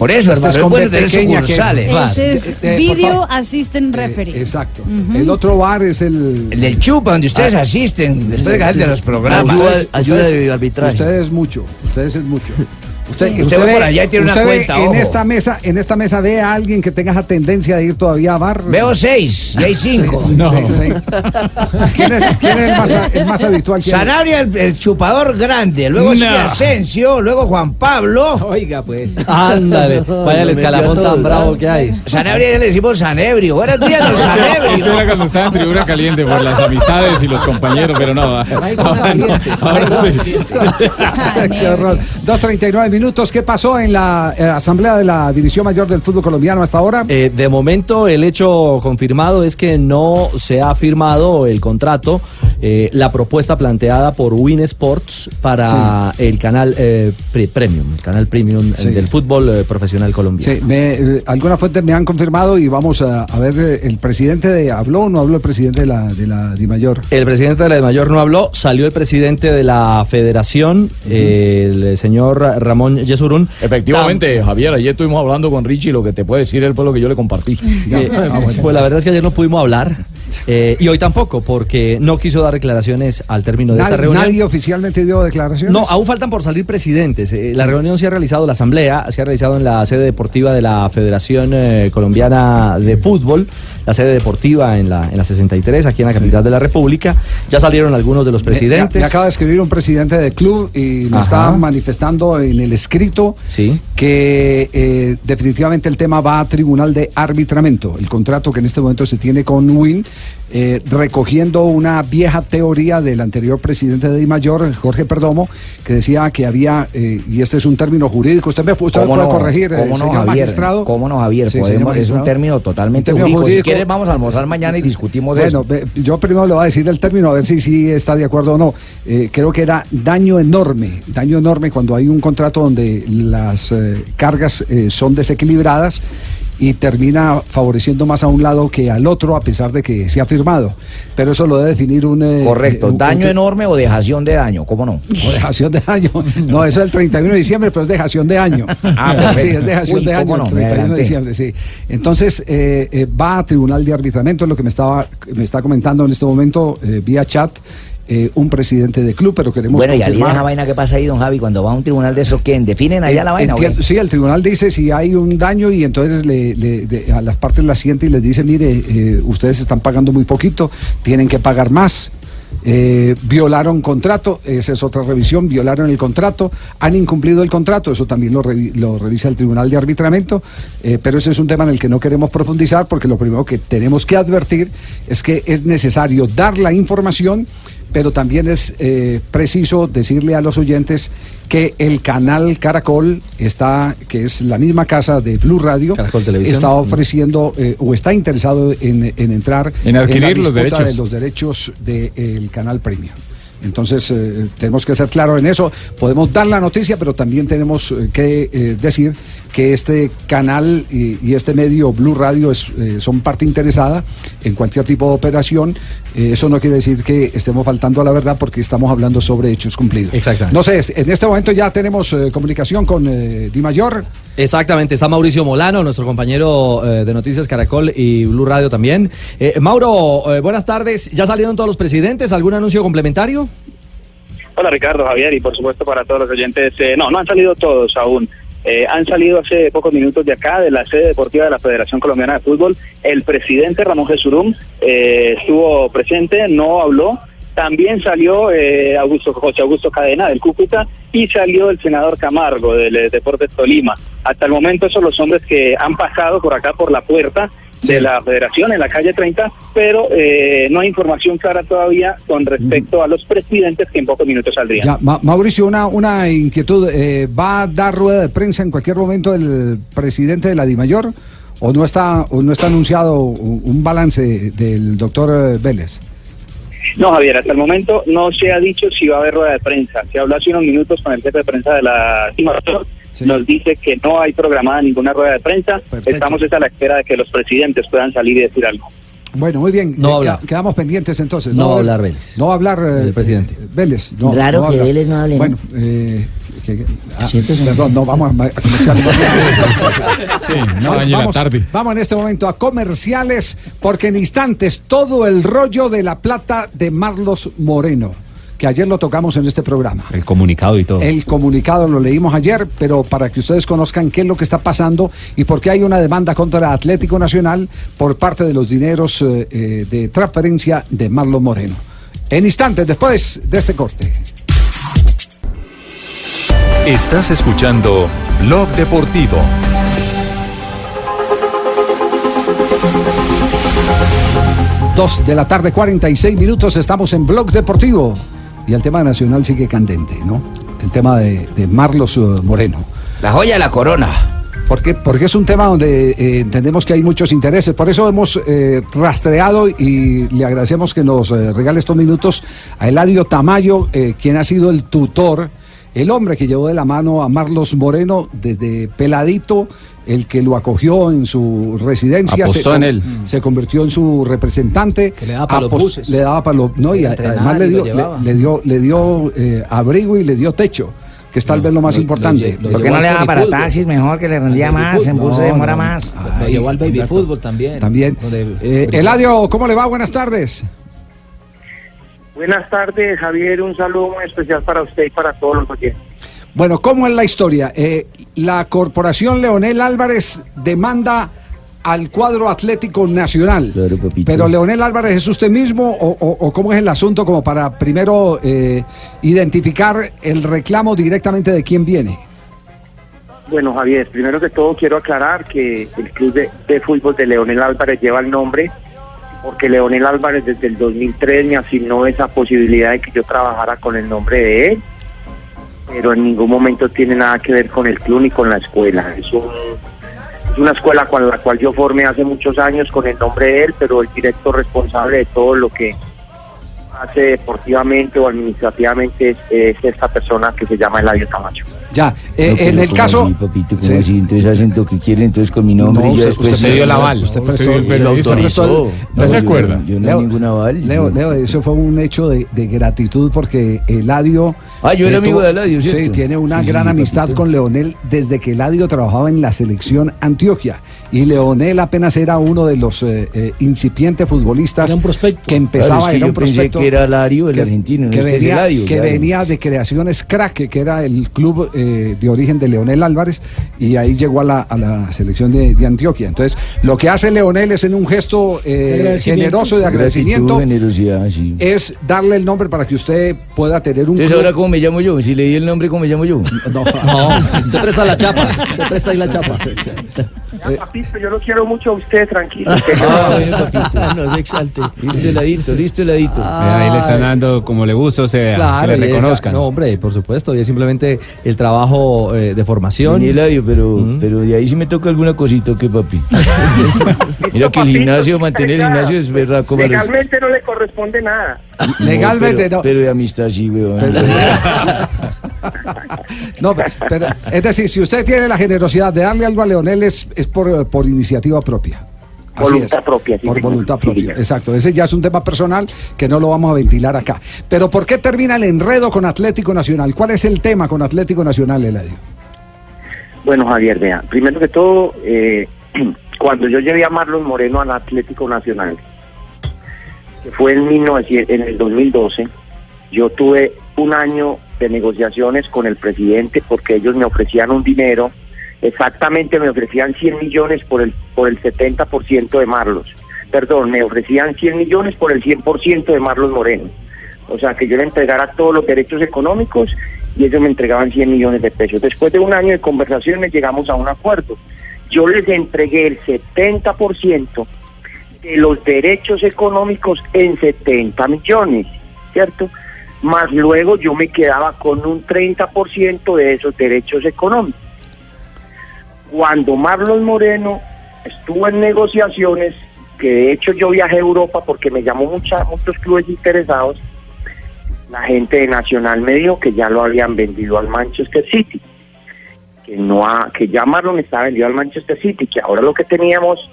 Por eso, Esta hermano, es bueno tener sucursales. Ese es Eh, eh, Video. Assistant Referee. Exacto. El otro bar es el. El del chupa, donde ustedes asisten, después de que de los programas. Ayuda de ustedes- videoarbitraje. Ustedes mucho. Ustedes es mucho. Usted, Sí. Usted va por allá y tiene una usted ve cuenta, en ojo. esta mesa, en esta mesa ve a alguien que tenga esa tendencia de ir todavía a bar. Veo seis y hay cinco. Sí, No. sí. ¿Quién es, quién es el, más, el más habitual? Sanabria, el, el chupador grande. Luego No. Asensio, luego Juan Pablo. Oiga, pues. Ándale, vaya el escalafón tan bravo que hay. Sanabria ya le decimos Sanebrio. Buenos días, don Sanebrio. eso era cuando estaba en tribuna caliente por las amistades y los compañeros, pero no. Ahora, no, ahora sí. Qué horror. 2.39 minutos. ¿Qué pasó en la eh, asamblea de la División Mayor del Fútbol Colombiano hasta ahora? Eh, de momento, el hecho confirmado es que no se ha firmado el contrato, eh, la propuesta planteada por Win Sports para el canal eh, pre- Premium, el canal Premium Sí. del fútbol eh, profesional colombiano. Sí, me, eh, algunas fuentes me han confirmado y vamos a, a ver, eh, el presidente de, ¿habló o no habló el presidente de la, de la DIMAYOR? El presidente de la de Mayor no habló, salió el presidente de la federación, el señor Ramón Yesurún. Efectivamente, Javier, ayer estuvimos hablando con Richie y lo que te puede decir él fue lo que yo le compartí. Eh, pues la verdad es que ayer no pudimos hablar eh, y hoy tampoco porque no quiso dar declaraciones al término de esta reunión. nadie oficialmente dio declaraciones. No, aún faltan por salir presidentes. Eh, la reunión se ha realizado, la asamblea se ha realizado en la sede deportiva de la Federación eh, Colombiana de Fútbol, la sede deportiva en la, en la 63, aquí en la capital de la República. Ya salieron algunos de los presidentes. Me, me acaba de escribir un presidente del club y me Ajá. está manifestando en el escrito que eh, definitivamente el tema va a tribunal de arbitramiento. El contrato que en este momento se tiene con Win, eh, recogiendo una vieja teoría del anterior presidente de Mayor, Jorge Perdomo, que decía que había, eh, y este es un término jurídico, usted me, usted me ¿Cómo puede no? corregir, eh, ¿Cómo no, señor Javier? magistrado. ¿Cómo no, Javier? Sí, Podemos- es un término totalmente Un término jurídico. Si jurídico. quieres, vamos a almorzar mañana y discutimos de Bueno, eso. ve, yo primero le voy a decir el término, a ver si sí está de acuerdo o no. Eh, creo que era daño enorme, daño enorme cuando hay un contrato donde las eh, cargas eh, son desequilibradas y termina favoreciendo más a un lado que al otro a pesar de que se ha firmado. Pero eso lo debe definir un... eh, Correcto, un- daño un- enorme o dejación de daño, ¿cómo no? o dejación de año. No, eso es el 31 de diciembre, pero es dejación de año. Ah, perfecto. sí, es dejación Uy, de año, no, el me 31 de diciembre, sí. Entonces, eh, eh, va a tribunal de arbitramiento, es lo que me estaba me está comentando en este momento eh, vía chat eh, un presidente de club, pero queremos Bueno, y al ir a confirmar- esa vaina que pasa ahí, don Javi, cuando va a un tribunal de eso, ¿quién? ¿Definen allá la vaina? Entiendo- sí, el tribunal dice si hay un daño y entonces le, le- de- a las partes la siente y les dice, mire, eh, ustedes están pagando muy poquito, tienen que pagar más. Eh, violaron contrato, esa es otra revisión, violaron el contrato, han incumplido el contrato, eso también lo, revi- lo revisa el Tribunal de Arbitramiento, eh, pero ese es un tema en el que no queremos profundizar porque lo primero que tenemos que advertir es que es necesario dar la información, pero también es eh, preciso decirle a los oyentes que el canal Caracol está, que es la misma casa de Blue Radio, está ofreciendo eh, o está interesado en, en entrar En adquirir la los derechos. de los derechos del canal Premium. Entonces, eh, tenemos que ser claros en eso. Podemos dar la noticia, pero también tenemos eh, que eh, decir que este canal y, y este medio Blue Radio es, eh, son parte interesada en cualquier tipo de operación. Eso no quiere decir que estemos faltando a la verdad porque estamos hablando sobre hechos cumplidos. Exactamente. No sé, en este momento ya tenemos comunicación con eh, Di Mayor. Exactamente, está Mauricio Molano, nuestro compañero eh, de Noticias Caracol y Blue Radio también. Eh, Mauro, eh, buenas tardes. ¿Ya salieron todos los presidentes? ¿Algún anuncio complementario? Hola Ricardo, Javier y por supuesto para todos los oyentes. eh, no, no han salido todos aún. Eh, han salido hace pocos minutos de acá, de la sede deportiva de la Federación Colombiana de Fútbol. El presidente Ramón Jesurum eh, estuvo presente, no habló. También salió eh, Augusto José Augusto Cadena del Cúcuta y salió el senador Camargo del eh, Deportes Tolima. Hasta el momento esos son los hombres que han pasado por acá por la puerta de la federación en la calle 30, pero eh, no hay información clara todavía con respecto a los presidentes que en pocos minutos saldrían. Ya, Ma- Mauricio, una, una inquietud. eh, ¿Va a dar rueda de prensa en cualquier momento el presidente de la DIMAYOR? ¿O no está, o no está anunciado un balance del doctor eh, Vélez? No, Javier, hasta el momento no se ha dicho si va a haber rueda de prensa. Se habló hace unos minutos con el jefe de prensa de la Nos dice que no hay programada ninguna rueda de prensa. Estamos a la espera de que los presidentes puedan salir y decir algo. Bueno, muy bien. No eh, Quedamos pendientes entonces. No va a hablar Vélez. No va a hablar eh, El presidente. Vélez. No, Raro que. Vélez no hable, ¿no? Bueno, eh, que- que- ah, perdón, no, vamos a, a comerciales. Sí, no dañe la vamos, tarde. vamos en este momento a comerciales porque en instantes todo el rollo de la plata de Marlos Moreno, que ayer lo tocamos en este programa. El comunicado y todo. El comunicado lo leímos ayer, pero para que ustedes conozcan qué es lo que está pasando y por qué hay una demanda contra Atlético Nacional por parte de los dineros eh, eh, de transferencia de Marlon Moreno. En instantes, después de este corte. Estás escuchando Blog Deportivo. Dos de la tarde, 46 minutos, estamos en Blog Deportivo. Y el tema nacional sigue candente, ¿no? El tema de, de Marlos eh, Moreno. La joya de la corona. Porque, porque es un tema donde eh, entendemos que hay muchos intereses. Por eso hemos eh, rastreado y le agradecemos que nos eh, regale estos minutos a Eladio Tamayo, quien ha sido el tutor, el hombre que llevó de la mano a Marlos Moreno desde peladito, el que lo acogió en su residencia. Apostó se, en él. Se convirtió en su representante. le daba pa' los buses. Le daba para los... No, y Lo además le lo dio, le, le dio, le dio eh, abrigo y le dio techo, que es tal vez lo más importante. ¿Por qué no le daba para taxis mejor que le rendía más? En bus se demora más. Lo llevó al baby fútbol también. También. Eh, Eladio, ¿cómo le va? Buenas tardes. Buenas tardes, Javier. Un saludo muy especial para usted y para todos los oyentes. Bueno, ¿cómo es la historia? Eh, la corporación Leonel Álvarez demanda al cuadro Atlético Nacional. Pero Leonel Álvarez es usted mismo o, o- o cómo es el asunto como para primero eh, identificar el reclamo directamente de quién viene. Bueno, Javier, primero que todo quiero aclarar que el club de, de fútbol de Leonel Álvarez lleva el nombre porque Leonel Álvarez desde el 2003 me asignó esa posibilidad de que yo trabajara con el nombre de él, pero en ningún momento tiene nada que ver con el club ni con la escuela. Es, un- es una escuela con la cual yo formé hace muchos años con el nombre de él, pero el directo responsable de todo lo que hace deportivamente o administrativamente es, es esta persona que se llama Eladio Camacho. Ya, eh, No, en el ¿cómo caso... así, papito, ¿cómo Sí. así? Entonces hacen lo que quieren, entonces con mi nombre No, y yo usted- después... usted dio el aval. Usted prestó, usted el lo autorizó. el- ¿No se yo- acuerda? Yo no Leo, ningún aval. Leo, yo- Leo, eso fue un hecho de, de gratitud porque Eladio... Ah, yo era amigo tuvo- de Eladio, ¿cierto? Sí, tiene una sí, gran sí, amistad papito. con Leonel desde que Eladio trabajaba en la selección Antioquia. Y Leonel apenas era uno de los eh, eh, incipientes futbolistas que empezaba, Claro, es que era un pensé prospecto que era Lario, el argentino, que, este es venía, que de Creaciones Crack, que era el club eh, de origen de Leonel Álvarez, y ahí llegó a la, a la selección de, de Antioquia. Entonces, lo que hace Leonel es en un gesto eh, generoso de agradecimiento, Gratitud, generosidad, sí. es darle el nombre para que usted pueda tener un Entonces, club. ahora, ¿cómo me llamo yo? Si le di el nombre, ¿cómo me llamo yo? No, te presta la chapa, te presta ahí la chapa. Ya, papito, yo lo quiero mucho a usted, tranquilo. Ah, bueno, papito. No se exalte. Listo heladito, listo heladito. Ahí le están dando como le gusta, o sea, Claro, que le y esa- reconozcan. no, hombre, por supuesto, y es simplemente el trabajo eh, de formación. Ni Eladio, pero, pero de ahí sí me toca alguna cosita, ¿qué papi? Mira que el gimnasio, mantener el gimnasio es verdad como los- Legalmente no le corresponde nada. Legalmente pero, no. Pero de amistad sí, weón. No, pero, pero, es decir, si usted tiene la generosidad de darle algo a Leonel es, es por, por iniciativa propia. Así Voluntad es. propia, sí, Por voluntad Sí, propia, exacto. Ese ya es un tema personal que no lo vamos a ventilar acá. Pero ¿por qué termina el enredo con Atlético Nacional? ¿Cuál es el tema con Atlético Nacional, Eladio? Bueno, Javier, vea, primero que todo, eh, cuando yo llevé a Marlon Moreno al Atlético Nacional, que fue en, 1900 en el 2012, yo tuve un año de negociaciones con el presidente porque ellos me ofrecían un dinero, exactamente me ofrecían 100 millones por el, por el 70% de Marlos. Perdón, me ofrecían 100 millones por el 100% de Marlos Moreno. O sea, que yo le entregara todos los derechos económicos y ellos me entregaban 100 millones de pesos. Después de un año de conversaciones llegamos a un acuerdo. Yo les entregué el 70% de los derechos económicos en 70 millones, ¿cierto? Más luego yo me quedaba con un 30% de esos derechos económicos. Cuando Marlon Moreno estuvo en negociaciones, que de hecho yo viajé a Europa porque me llamó mucha, muchos clubes interesados, la gente de Nacional me dijo que ya lo habían vendido al Manchester City, que no ha, que ya Marlon estaba vendido al Manchester City, que ahora lo que teníamos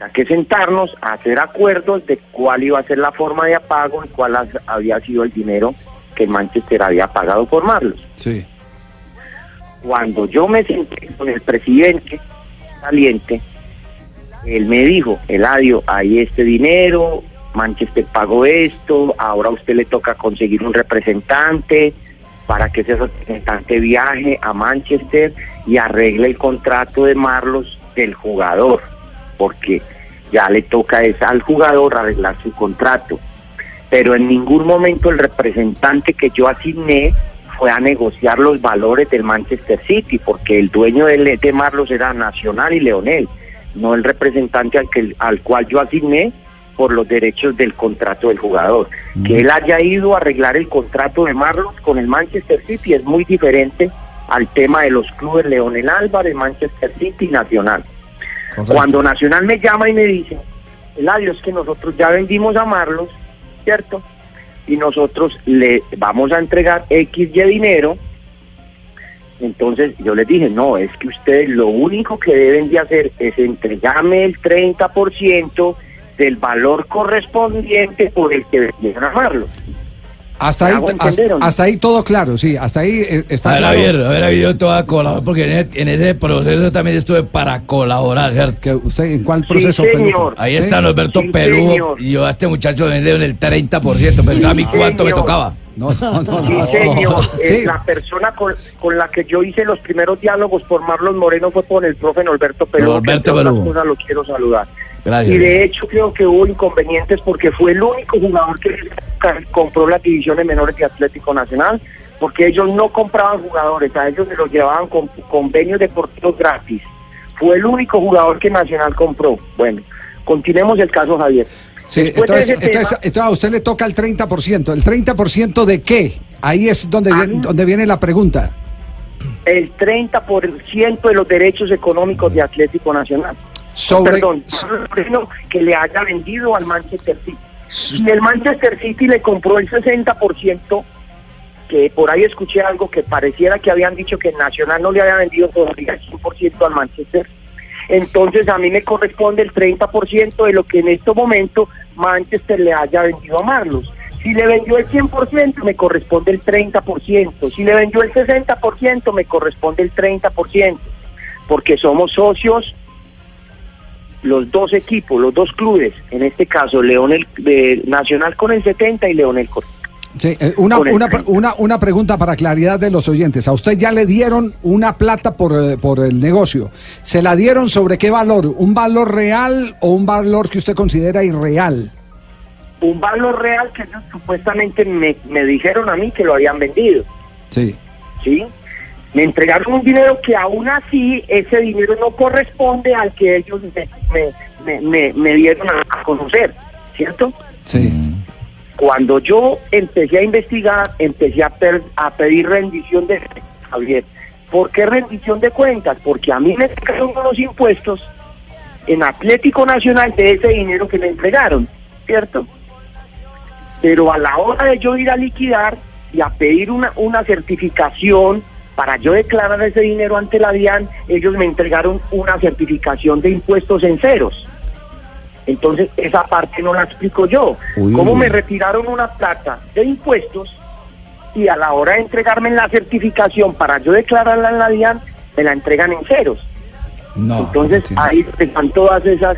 era que sentarnos a hacer acuerdos de cuál iba a ser la forma de apago y cuál había sido el dinero que Manchester había pagado por Marlon. Sí. Cuando yo me senté con el presidente saliente, él me dijo, Eladio, hay este dinero, Manchester pagó esto, ahora a usted le toca conseguir un representante para que ese representante viaje a Manchester y arregle el contrato de Marlos del jugador, porque ya le toca es al jugador arreglar su contrato. Pero en ningún momento el representante que yo asigné fue a negociar los valores del Manchester City, porque el dueño de, de Marlos era Nacional y Leonel, no el representante al, que, al cual yo asigné por los derechos del contrato del jugador. Que él haya ido a arreglar el contrato de Marlos con el Manchester City es muy diferente al tema de los clubes Leonel Álvarez, Manchester City y Nacional. Cuando Nacional me llama y me dice, Eladio, es que nosotros ya vendimos a Marlos, ¿cierto? Y nosotros le vamos a entregar X de dinero. Entonces yo les dije, no, es que ustedes lo único que deben de hacer es entregarme el 30% del valor correspondiente por el que vendieron a Marlos. Hasta ¿Me ahí, hasta, ahí todo claro, sí, hasta ahí eh, está A ver, claro. Javier, a ver, yo te voy a colaborar porque en, e- en ese proceso también estuve para colaborar, ¿cierto? ¿Usted en cuál proceso, señor. Ahí Sí. está Alberto Sí, Perú señor. y yo a este muchacho le vendieron el 30%, pero a mí cuánto me tocaba. No, no, no, Sí, no. señor. Eh, Sí. La persona con, con la que yo hice los primeros diálogos por Marlon Moreno fue con el profe Norberto Perú. Norberto Perú. lo quiero saludar. Gracias. Y de hecho creo que hubo inconvenientes porque fue el único jugador que compró las divisiones menores de Atlético Nacional, porque ellos no compraban jugadores, a ellos se los llevaban con convenios deportivos gratis. Fue el único jugador que Nacional compró. Bueno, continuemos el caso, Javier. Sí, entonces, entonces, tema- entonces a usted le toca el 30%. ¿El 30% de qué? Ahí es donde, viene, donde viene la pregunta. el 30% de los derechos económicos de Atlético Nacional. Sobre- Perdón, que le haya vendido al Manchester City. Si el Manchester City le compró el 60%, que por ahí escuché algo que pareciera que habían dicho que Nacional no le había vendido todavía el 100% al Manchester, entonces a mí me corresponde el 30% de lo que en este momento Manchester le haya vendido a Marlos. Si le vendió el 100%, me corresponde el 30%. Si le vendió el 60%, me corresponde el 30%. Porque somos socios los dos equipos, los dos clubes, en este caso Leonel de Nacional con el 70 y Leonel con Sí, eh, una, el una, 30. una, una pregunta para claridad de los oyentes. A usted ya le dieron una plata por, eh, por el negocio. ¿Se la dieron sobre qué valor? ¿Un valor real o un valor que usted considera irreal? un valor real que ellos supuestamente me, me dijeron a mí que lo habían vendido. Sí. ¿sí? Me entregaron un dinero que aún así ese dinero no corresponde al que ellos me, me- me- dieron a, conocer, ¿cierto? Sí. Cuando yo empecé a investigar, empecé a, per- a pedir rendición de Javier. ¿Por qué rendición de cuentas? Porque a mí me sacaron unos impuestos en Atlético Nacional de ese dinero que me entregaron, ¿cierto? Pero a la hora de yo ir a liquidar y a pedir una, una certificación para yo declarar ese dinero ante la DIAN, ellos me entregaron una certificación de impuestos en ceros. Entonces, esa parte no la explico yo. Uy, ¿Cómo me retiraron una plata de impuestos y a la hora de entregarme la certificación para yo declararla en la DIAN, me la entregan en ceros? No. Entonces, ahí están todas esas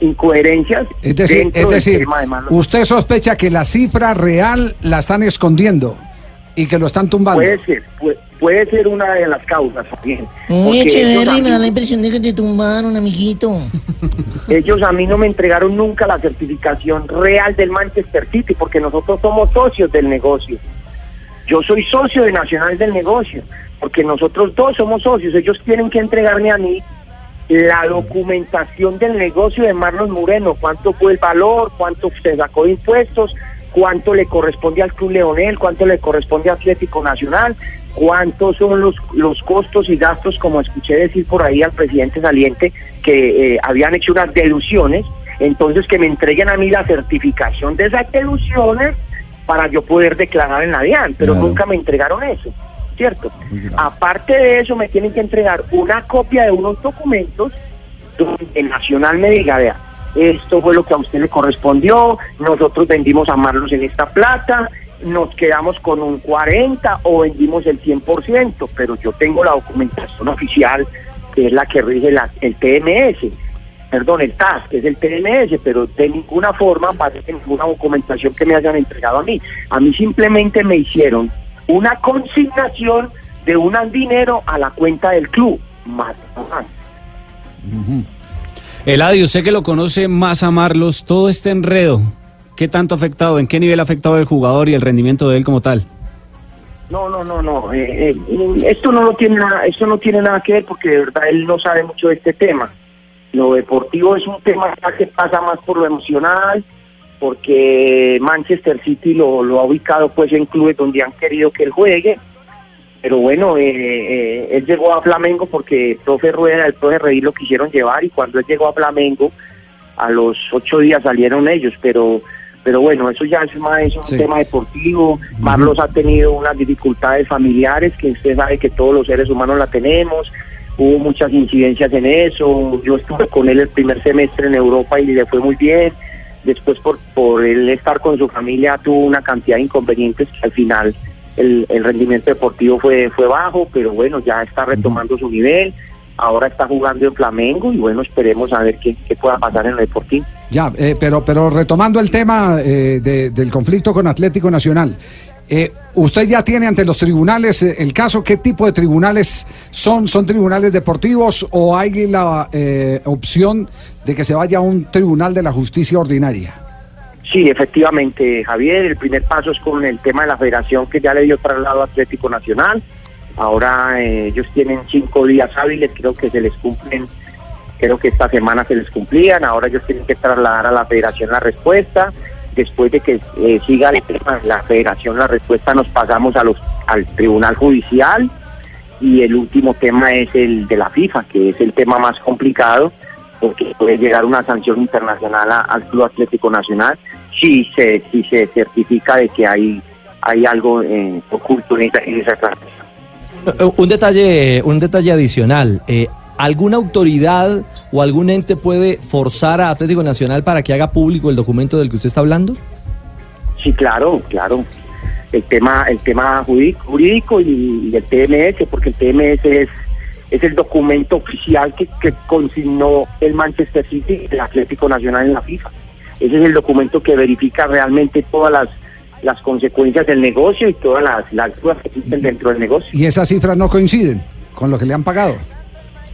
incoherencias. Es decir, es del decir tema de Marlon. usted sospecha que la cifra real la están escondiendo y que lo están tumbando. Puede ser, puede, puede ser una de las causas también. A chévere, me da la impresión de que te tumbaron, amiguito. Ellos a mí no me entregaron nunca la certificación real del Manchester City porque nosotros somos socios del negocio. Yo soy socio de Nacional del negocio porque nosotros dos somos socios. Ellos tienen que entregarme a mí la documentación del negocio de Marlon Moreno, cuánto fue el valor, cuánto se sacó de impuestos, cuánto le corresponde al Club Leonel, cuánto le corresponde a Atlético Nacional, cuántos son los, los costos y gastos, como escuché decir por ahí al presidente saliente, que eh, habían hecho unas deducciones, entonces que me entreguen a mí la certificación de esas deducciones para yo poder declarar en la DIAN, pero Claro. nunca me entregaron eso, ¿cierto? Aparte de eso, me tienen que entregar una copia de unos documentos donde Nacional me diga, vea, esto fue lo que a usted le correspondió, nosotros vendimos a Marlos en esta plata, nos quedamos con un 40 o vendimos el 100%, pero yo tengo la documentación oficial que es la que rige la- el TMS, perdón, el TAS, que es el TMS, pero de ninguna forma aparece ninguna documentación que me hayan entregado a mí. A mí simplemente me hicieron una consignación de un dinero a la cuenta del club, más. Eladio, usted que lo conoce más a Marlos, todo este enredo, ¿qué tanto ha afectado? ¿En qué nivel ha afectado el jugador y el rendimiento de él como tal? No, no, no, no. eh, eh, esto no lo tiene nada, esto no tiene nada que ver porque de verdad él no sabe mucho de este tema. Lo deportivo es un tema que pasa más por lo emocional, porque Manchester City lo, lo ha ubicado pues en clubes donde han querido que él juegue. Pero bueno, eh, eh, él llegó a Flamengo porque el profe Rueda, el profe Rey lo quisieron llevar y cuando él llegó a Flamengo, a los ocho días salieron ellos, pero pero bueno, eso ya es, más, es un Sí. tema deportivo. Marlos ha tenido unas dificultades familiares que usted sabe que todos los seres humanos la tenemos. Hubo muchas incidencias en eso. Yo estuve con él el primer semestre en Europa y le fue muy bien. Después, por, por él estar con su familia, tuvo una cantidad de inconvenientes que al final el, el rendimiento deportivo fue, fue bajo, pero bueno, ya está retomando su nivel. Ahora está jugando en Flamengo y bueno, esperemos a ver qué, qué pueda pasar en el deportivo. Ya, eh, pero, pero retomando el tema eh, de- del conflicto con Atlético Nacional, eh, ¿usted ya tiene ante los tribunales eh, el caso? ¿Qué tipo de tribunales son? ¿Son tribunales deportivos o hay la eh, opción de que se vaya a un tribunal de la justicia ordinaria? Sí, efectivamente, Javier, el primer paso es con el tema de la federación que ya le dio traslado a Atlético Nacional. Ahora eh, ellos tienen cinco días hábiles, creo que se les cumplen, creo que esta semana se les cumplían, ahora ellos tienen que trasladar a la federación la respuesta. Después de que eh, siga el tema de la federación la respuesta, nos pasamos al Tribunal Judicial y el último tema es el de la FIFA, que es el tema más complicado, porque puede llegar una sanción internacional al Club Atlético Nacional si se, si se certifica de que hay, hay algo eh, oculto en esa, en. Eh, Un detalle, un detalle adicional. eh, ¿Alguna autoridad o algún ente puede forzar a Atlético Nacional para que haga público el documento del que usted está hablando? Sí, claro, claro. El tema, el tema jurí- jurídico y, el TMS, porque el TMS es, es el documento oficial que, que consignó el Manchester City el Atlético Nacional en la FIFA. Ese es el documento que verifica realmente todas las, las consecuencias del negocio y todas las, las dudas que existen dentro del negocio. Y esas cifras no coinciden con lo que le han pagado.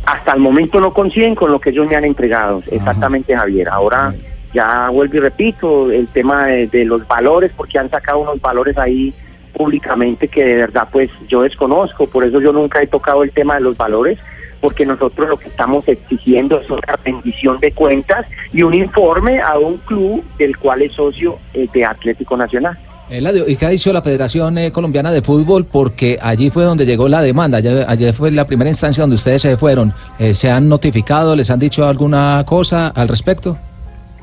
Hasta el momento no coinciden con lo que ellos me han entregado, exactamente Javier. Ahora ya vuelvo y repito, el tema de, de los valores, porque han sacado unos valores ahí públicamente que de verdad pues yo desconozco, por eso yo nunca he tocado el tema de los valores, porque nosotros lo que estamos exigiendo es una rendición de cuentas y un informe a un club del cual es socio eh, de Atlético Nacional. ¿Y qué ha dicho la Federación eh, Colombiana de Fútbol? Porque allí fue donde llegó la demanda, ayer, ayer fue la primera instancia donde ustedes se fueron. Eh, ¿Se han notificado, les han dicho alguna cosa al respecto?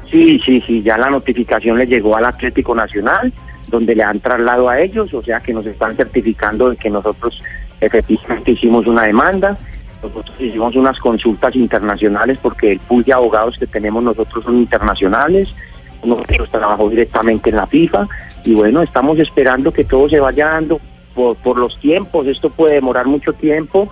Sí, sí, sí, ya la notificación le llegó al Atlético Nacional, donde le han trasladado a ellos, o sea que nos están certificando de que nosotros efectivamente hicimos una demanda, nosotros hicimos unas consultas internacionales porque el pool de abogados que tenemos nosotros son internacionales, ellos trabajó directamente en la FIFA y bueno, estamos esperando que todo se vaya dando por, por los tiempos, esto puede demorar mucho tiempo,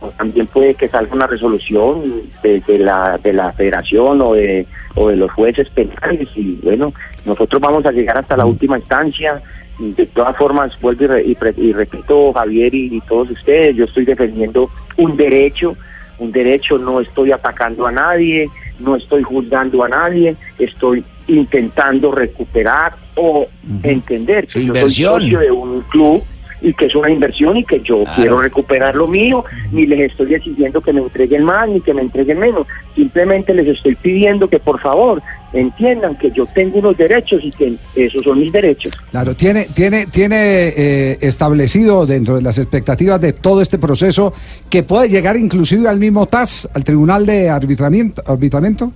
o también puede que salga una resolución de, la de la federación o de o de los jueces penales y bueno nosotros vamos a llegar hasta la última instancia. De todas formas vuelvo y, re- y repito Javier y todos ustedes yo estoy defendiendo un derecho un derecho no estoy atacando a nadie no estoy juzgando a nadie estoy intentando recuperar o entender que yo soy socio de un club y que es una inversión y que yo quiero recuperar lo mío, ni les estoy exigiendo que me entreguen más ni que me entreguen menos, simplemente les estoy pidiendo que por favor entiendan que yo tengo unos derechos y que esos son mis derechos. Claro, tiene, tiene, tiene eh, establecido dentro de las expectativas de todo este proceso que puede llegar inclusive al mismo TAS, al Tribunal de Arbitramiento. arbitramiento?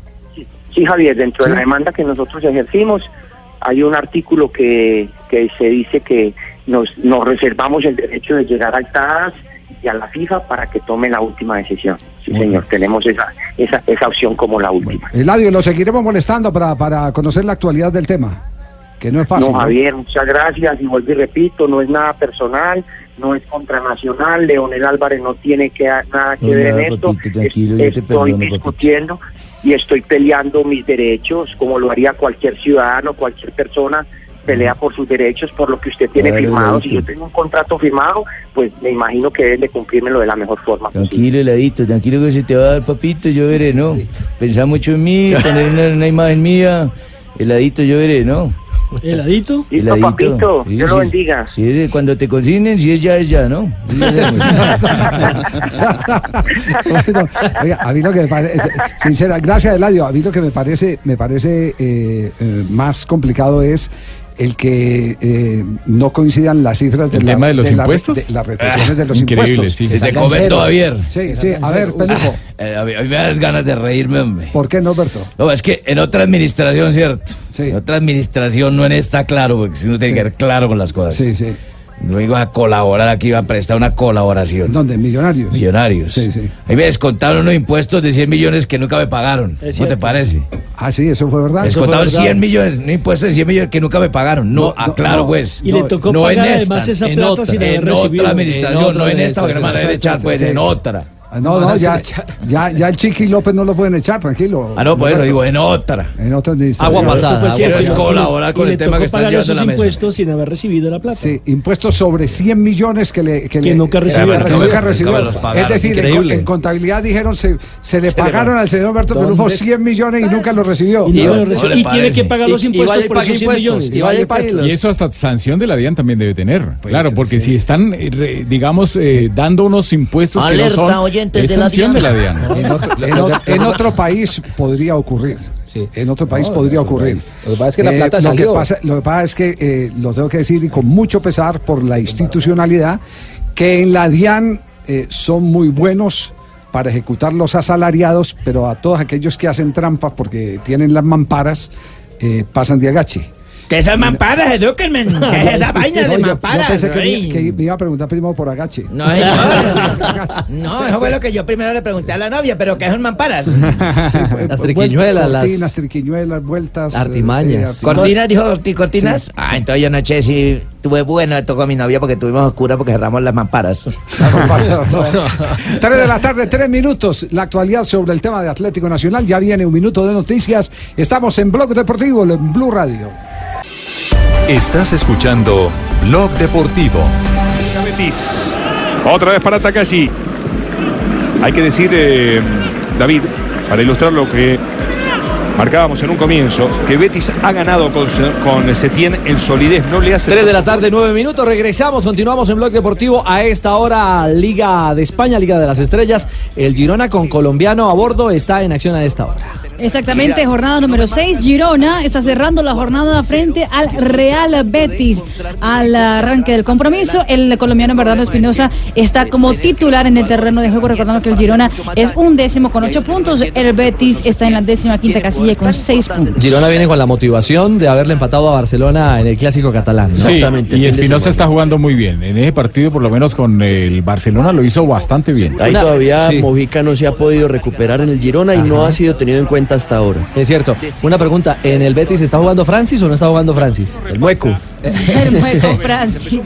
Sí, Javier, dentro de la demanda que nosotros ejercimos hay un artículo que, que se dice que nos, nos reservamos el derecho de llegar al TAS y a la FIFA para que tome la última decisión. Sí, señor, tenemos esa, esa, esa opción como la última. Eladio, lo seguiremos molestando para, para conocer la actualidad del tema, que no es fácil. No, Javier, muchas gracias y vuelvo y repito, no es nada personal, no es contranacional, Leonel Álvarez no tiene que nada que No, ver en esto, papito, estoy papito. Y estoy peleando mis derechos, como lo haría cualquier ciudadano, cualquier persona pelea por sus derechos, por lo que usted tiene Claro, firmado. Si yo tengo un contrato firmado, pues me imagino que deben de cumplírmelo de la mejor forma. Tranquilo, heladito, tranquilo que se te va a dar, papito, yo veré, ¿no? Pensá mucho en mí, poner una, una imagen mía, heladito, yo veré, ¿no? ¿Heladito? Listo, papito, Sí, Dios lo bendiga. Sí, cuando te consignen, si es ya, es ya, ¿no? Bueno, oiga, a mí lo que me parece, sincera, gracias Eladio, a mí lo que me parece, me parece eh, eh, más complicado es el que eh, no coincidan las cifras de ¿El la- tema de los impuestos? de las retenciones de los Increíble, impuestos. sí. Te comento, Javier. Sí, sí, a ver, Pelujo. Eh, a, mí, me das ganas de reírme, hombre. ¿Por qué no, Berto? No, es que en otra administración, ¿cierto? En otra administración no en esta, claro, porque si uno tiene que ver claro con las cosas. Sí, sí. No iba a colaborar aquí, iba a prestar una colaboración. ¿Dónde? Millonarios. Millonarios. Sí, sí. Ahí me descontaron unos impuestos de 100 millones que nunca me pagaron. ¿Cómo te parece? Ah, sí, eso fue verdad. Descontaron 100 millones, un impuesto de 100 millones que nunca me pagaron. No, No, ah, no, claro, no. pues. Y le tocó no en pagar esta, además esa en plata otra, sin haber en otra administración, En otra no en esta, porque no me van a echar, pues, Sí. en otra. Ah, No, no, ya, ya, ya el Chiqui López no lo pueden echar, tranquilo. Ah, no, por eso digo, en otra. En otra administración. Agua pasada. Quiero es colaborar con Y el le tema que están llevando esos la mesa. impuestos sin haber recibido la plata. Sí, impuestos sobre 100 millones que le que, Que le- nunca recibió. que Nunca recibió. pagaron. Es decir, en, en contabilidad dijeron se, se le Se le pagaron va. al señor Alberto ¿Dónde Pelufo está? 100 millones y nunca los recibió. Y no lo recibió. Y tiene que pagar los impuestos por esos 100 millones. Y, eso hasta sanción de la DIAN también debe tener. Pues, claro, porque si están, eh, digamos, eh, dando unos impuestos que no Alerta, son, oyentes es de la de la DIAN. En otro, en o- en otro país podría ocurrir. En otro país No, podría otro ocurrir. país. Lo que pasa es que la plata lo salió. Que pasa, lo que pasa es que, eh, lo tengo que decir y con mucho pesar por la institucionalidad, que en la DIAN eh, son muy buenos para ejecutar los asalariados, pero a todos aquellos que hacen trampas porque tienen las mamparas, eh, pasan de agache. ¿Qué son mamparas? Edúquenme. ¿Qué es esa vaina de yo mamparas? pensé que, que me iba a preguntar primero por Agache. No, no, no, eso fue lo que yo primero le pregunté a la novia, pero ¿qué son mamparas? Las triquiñuelas, las Cortinas, triquiñuelas, vueltas. eh, artimañas. sí, ¿Cortinas dijo ti- cortinas? Sí. Ah, entonces yo anoche sí tuve bueno, tocó a mi novia porque tuvimos oscura porque cerramos las mamparas. Tres de la tarde, tres minutos. La actualidad sobre el tema de Atlético Nacional. Ya viene un minuto de noticias. Estamos en Blog Deportivo, en Blue Radio. Estás escuchando Blog Deportivo. Betis. Otra vez para Takashi. Hay que decir, eh, David, para ilustrar lo que marcábamos en un comienzo, que Betis ha ganado con, Se- con Setién en solidez. No le hace. 3 de la tarde, 9 minutos. Regresamos, continuamos en Blog Deportivo. A esta hora, Liga de España, Liga de las Estrellas. El Girona con colombiano a bordo está en acción a esta hora. Exactamente, jornada número 6. Girona está cerrando la jornada frente al Real Betis. Al arranque del compromiso, el colombiano Bernardo Espinosa está como titular en el terreno de juego, recordando que el Girona es un décimo con ocho puntos. El Betis está en la décima quinta casilla con seis puntos. Girona viene con la motivación de haberle empatado a Barcelona en el clásico catalán. ¿no? Sí, y Espinosa está jugando muy bien. En ese partido, por lo menos con el Barcelona, lo hizo bastante bien. Ahí todavía sí. Mojica no se ha podido recuperar en el Girona y no ha sido tenido en cuenta hasta ahora. Es cierto. Una pregunta, ¿en el Betis está jugando Francis o no está jugando Francis? El mueco. El mueco Francis.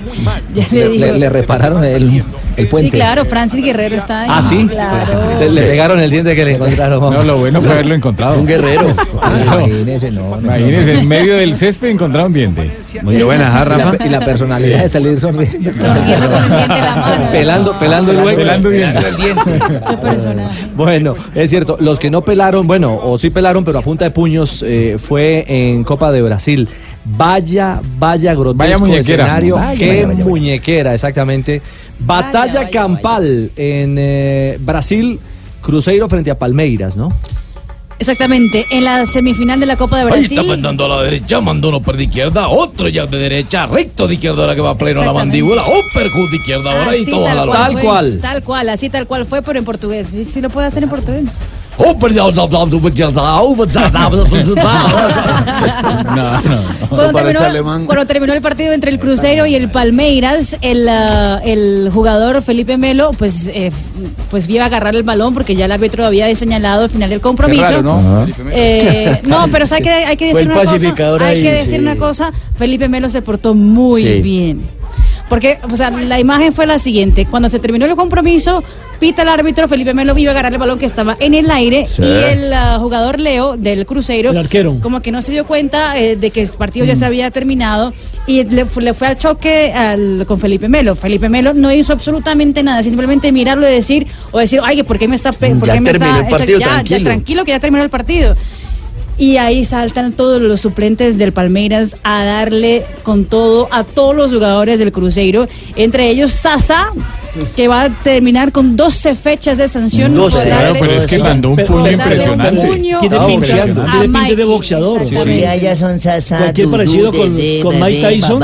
Ya le digo. Le, le repararon el, el puente. Sí, claro, Francis Guerrero está ahí. Ah, sí. Claro. Se- le pegaron el diente que le encontraron. No, lo bueno fue haberlo encontrado. Un guerrero. Imagínese, no. no. Imagínense, en medio del césped encontraron diente. Muy buena, ¿ah, y la, y la personalidad de salir sonriendo. Pelando, pelando el hueco. Pelando. Mucho personaje. Bueno, es cierto, los que no pelaron, bueno, o sí pelaron, pero a punta de puños, eh, fue en Copa de Brasil. Vaya, vaya grotesco Vaya muñequera. escenario. Vaya, Qué vaya, vaya. muñequera, exactamente. Batalla campal en eh, Brasil, Cruzeiro frente a Palmeiras, ¿no? Exactamente, en la semifinal de la Copa de Ahí está Brasil. mandando a la derecha, mandó uno por de izquierda, otro ya de derecha, recto de izquierda ahora que va pleno a la mandíbula, uppercut de izquierda ahora y Así todo a la tal cual, Tal cual, así tal cual fue, pero en portugués. ¿Sí, sí lo puede hacer en portugués? Cuando terminó, cuando terminó el partido entre el Cruzeiro y el Palmeiras, el, ah, el jugador Felipe Melo, pues, eh, pues iba a agarrar el balón porque ya el árbitro había señalado el final del compromiso. Raro, ¿no? Eh, no, pero ¿sabe que hay que decir una cosa. Hay ahí, que decir sí. una cosa. Felipe Melo se portó muy Sí. bien. Porque, o sea, la imagen fue la siguiente. Cuando se terminó el compromiso, pita el árbitro, Felipe Melo iba a agarrar el balón que estaba en el aire Sí. y el ah, jugador Leo del Cruzeiro, El arquero. como que no se dio cuenta eh, de que el partido ya se había terminado y le, fu- le fue al choque al- con Felipe Melo. Felipe Melo no hizo absolutamente nada, simplemente mirarlo y decir, o decir, ay, ¿por qué me está... pe- por Ya qué me terminó está el partido, ya, ya, tranquilo. tranquilo, que ya terminó el partido. Y ahí saltan todos los suplentes del Palmeiras a darle con todo a todos los jugadores del Cruzeiro, entre ellos Sasa, que va a terminar con 12 fechas de sanción. 12, darle- claro, pero es que mandó un puño un impresionante. puño Tiene pinta, pinta de boxeador. exactamente. allá son Sasa, Cualquier parecido con- con Mike Tyson.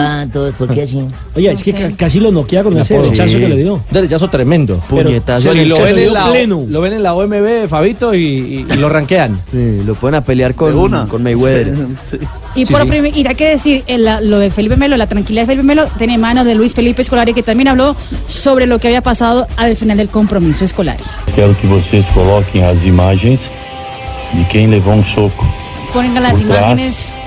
¿por qué así? Oye, es que ca- casi lo noquea con ese Sí. que le dio. Derechazo tremendo. Pero Puñetazo. Si lo ven, en la, pleno. lo ven en la OMB, Fabito, y, y- y lo ranquean. Sí, lo pueden a pelear con, una. con Mayweather. Sí, sí. Y, Sí, por sí. y hay que decir, el- lo de Felipe Melo, la tranquilidad de Felipe Melo, tiene mano de Luis Felipe Escolari, que también habló sobre lo que había pasado al final del compromiso Escolari. Quero que vocês coloquem as imagens de quem levou um soco Pongan las Por imágenes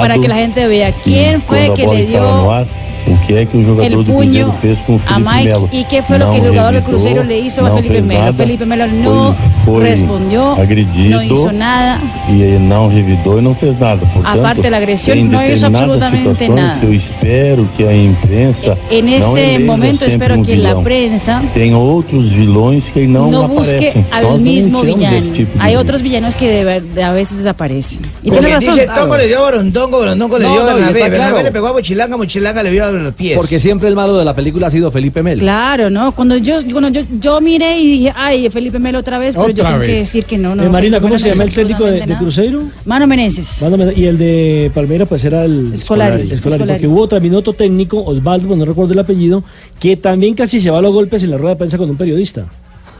para que la gente vea quién e fue que le dio o que é que o jogador el do puño Cruzeiro fez com o a Felipe Mike Melo. y qué fue lo que el Não jugador del revidou, Cruzeiro le hizo a não Felipe Melo. Felipe Melo no foi- foi respondió, agredido, no hizo nada. E ele não revidou e não fez nada. Portanto, Aparte da agresión, em no hizo absolutamente nada. que Eu espero que a imprensa. En não este momento espero um que la vilão. prensa Tem outros vilões que não, no busque al Nós não mismo villano. tipo de Hay otros villanos que de a veces desaparecen. Y tiene razón. dice, Tongo le dio a Borondongo, Borondongo le No, dio a no, y Bernabé, está Bernabé claro. le pegó a Mochilanga, Mochilanga le dio a los pies. Porque siempre el malo de la película ha sido Felipe Melo. Claro, ¿no? Cuando yo, cuando yo, yo miré y dije, ay, Felipe Melo otra vez, pero yo tengo que decir que no, no. Eh, Marina, ¿cómo Melo se llama el técnico de, de. Cruzeiro? Mano Meneses. Mano Y el de Palmeiras, pues era el Escolari. Escolari, Escolari. Porque hubo también otro técnico, Osvaldo, no recuerdo el apellido, que también casi se va a los golpes en la rueda de prensa con un periodista.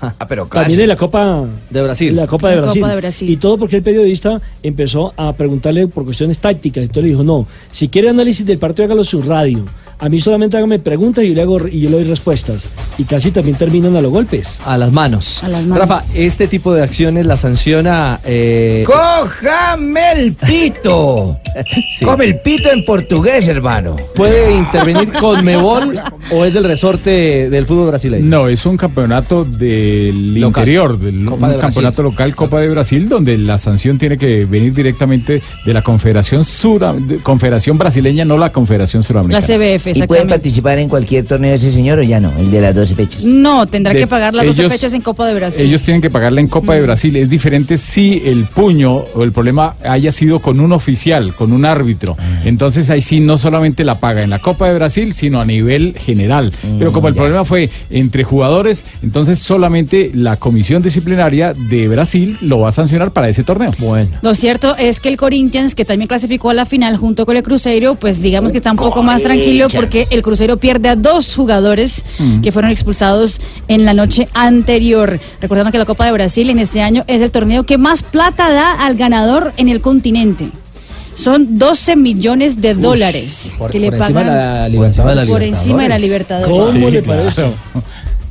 Ah, pero También en la Copa de Brasil. La Copa de, La Copa Brasil. de Brasil. Y todo porque el periodista empezó a preguntarle por cuestiones tácticas. Entonces le dijo, no, si quiere análisis del partido, hágalo su radio. A mí solamente hágame preguntas y yo le, hago, y yo le doy respuestas. Y casi también terminan a los golpes. A las manos. A las manos. Rafa, este tipo de acciones la sanciona. Eh, ¡Cójame el pito! Come el pito en portugués, hermano. ¿Puede intervenir con Mebol o es del resorte del fútbol brasileño? No, es un campeonato del Local. interior, del, Copa un de Brasil. campeonato local Copa de Brasil, donde la sanción tiene que venir directamente de la Confederación Sura, de- Confederación Brasileña, no la Confederación La Suramericana. CBF, ¿Y pueden exactamente. participar en cualquier torneo ese señor o ya no? El de las 12 fechas. No, tendrá De- que pagar las 12 ellos- fechas en Copa de Brasil. Ellos tienen que pagarla en Copa de Brasil. Es diferente si el puño o el problema haya sido con un oficial, con un árbitro. Entonces ahí sí no solamente la paga en la Copa de Brasil, sino a nivel general. Pero como el problema fue entre jugadores, entonces solamente la comisión disciplinaria de Brasil lo va a sancionar para ese torneo. Bueno. Lo cierto es que el Corinthians, que también clasificó a la final junto con el Cruzeiro, pues digamos que está un poco más tranquilo porque el Cruzeiro pierde a dos jugadores Mm. que fueron expulsados en la noche anterior. Recordando que la Copa de Brasil en este año es el torneo que más plata da al ganador en el continente. Son 12 millones de dólares por- que le por encima pagan de la Libertadores. por encima de la Libertadores. ¿Cómo le parece?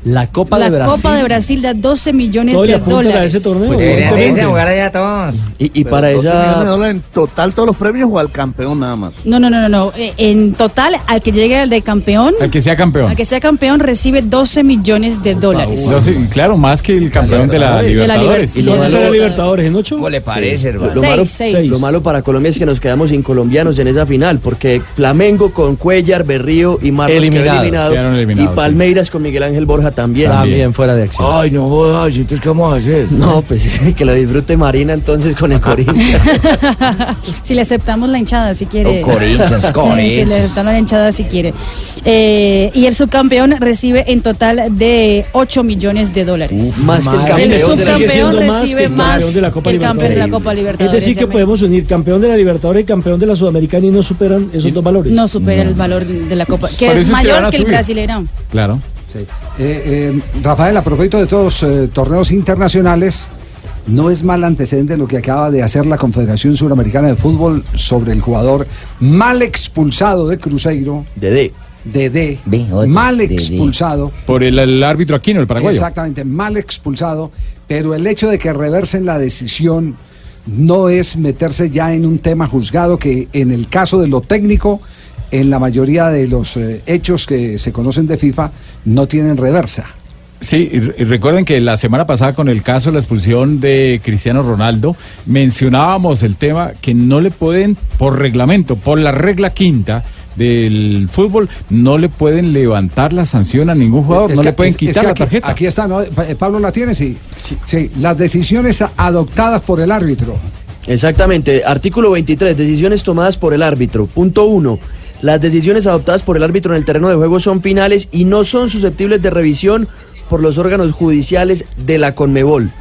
La Copa la de Brasil. Copa de Brasil da 12 millones ¿Todo le de dólares. ese torneo? Pues Deberían de irse a jugar allá todos. Y, y para 12 millones de esa... dólares en total todos los premios o al campeón nada más. No, no, no, no, no. Eh, En total, al que llegue al de campeón, Al que sea campeón. al que sea campeón recibe 12 millones de dólares. No, sí, claro, más que el campeón de la De la Libertadores. Liber- ¿Y lo la malo de la Libertadores. En ocho? ¿Cómo le parece, hermano? Lo malo, seis. lo malo para Colombia es que nos quedamos sin colombianos en esa final, porque Flamengo con Cuellar, Berrío y Marcos Eliminado. quedó eliminado, Quedaron eliminados, y sí. Palmeiras con Miguel Ángel Borja también. También fuera de acción. Ay, no jodas, entonces ¿qué vamos a hacer? No, pues que lo disfrute Marina entonces con el Corinthians. si le aceptamos la hinchada, si quiere. Oh, Corinthians, Sí, si Corinthians. le aceptamos la hinchada, si quiere. Eh, y el subcampeón recibe en total de 8 millones de dólares. más que el El campeón de la subcampeón siendo más recibe que el más campeón de la Copa que el campeón de la Libertadores. Es decir, que de podemos unir campeón de la Libertadores y campeón de la Sudamericana y no superan esos dos valores. No supera el valor de la Copa, que es que mayor a que el brasileño. Claro. Eh, eh, Rafael, a propósito de estos eh, torneos internacionales, no es mal antecedente lo que acaba de hacer la Confederación Suramericana de Fútbol sobre el jugador mal expulsado de Cruzeiro, Dede. Otro, mal expulsado. Por el, el árbitro Aquino, el paraguayo. Exactamente, mal expulsado, pero el hecho de que reversen la decisión no es meterse ya en un tema juzgado que en el caso de lo técnico, en la mayoría de los eh, hechos que se conocen de FIFA, no tienen reversa. Sí, y re- y recuerden que la semana pasada con el caso de la expulsión de Cristiano Ronaldo, mencionábamos el tema que no le pueden, por reglamento, por la regla quinta del fútbol, no le pueden levantar la sanción a ningún jugador, Es no que- le pueden es- es quitar la tarjeta. Aquí está, ¿no? Eh, Pablo la tiene, sí. sí. las decisiones adoptadas por el árbitro. Exactamente. Artículo 23. Decisiones tomadas por el árbitro. Punto 1. Las decisiones adoptadas por el árbitro en el terreno de juego son finales y no son susceptibles de revisión por los órganos judiciales de la Conmebol.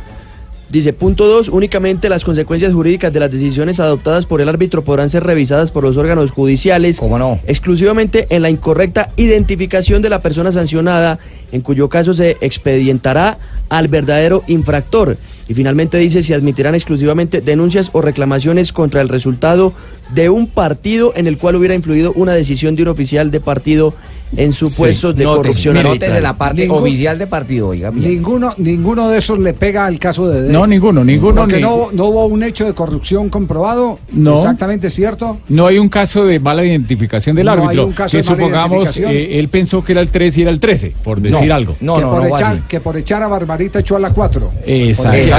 Dice, punto 2, únicamente las consecuencias jurídicas de las decisiones adoptadas por el árbitro podrán ser revisadas por los órganos judiciales. ¿Cómo no? Exclusivamente en la incorrecta identificación de la persona sancionada, en cuyo caso se expedientará al verdadero infractor. Y finalmente dice si admitirán exclusivamente denuncias o reclamaciones contra el resultado de un partido en el cual hubiera influido una decisión de un oficial de partido en supuestos de Nótese, corrupción nótese arbitral. la parte Ningún- oficial de partido, oiga. bien. Ninguno, ninguno de esos le pega al caso de Dedé. No, ninguno, ninguno. Porque ni- no, no hubo un hecho de corrupción comprobado. No. Exactamente cierto. No hay un caso de mala identificación del No hay árbitro. un caso que de mala supongamos, identificación. eh, él pensó que era el 3 y era el 13, por decir No, algo. No, que, no, por echar, que por echar a Barbarita echó a la 4. Exactamente.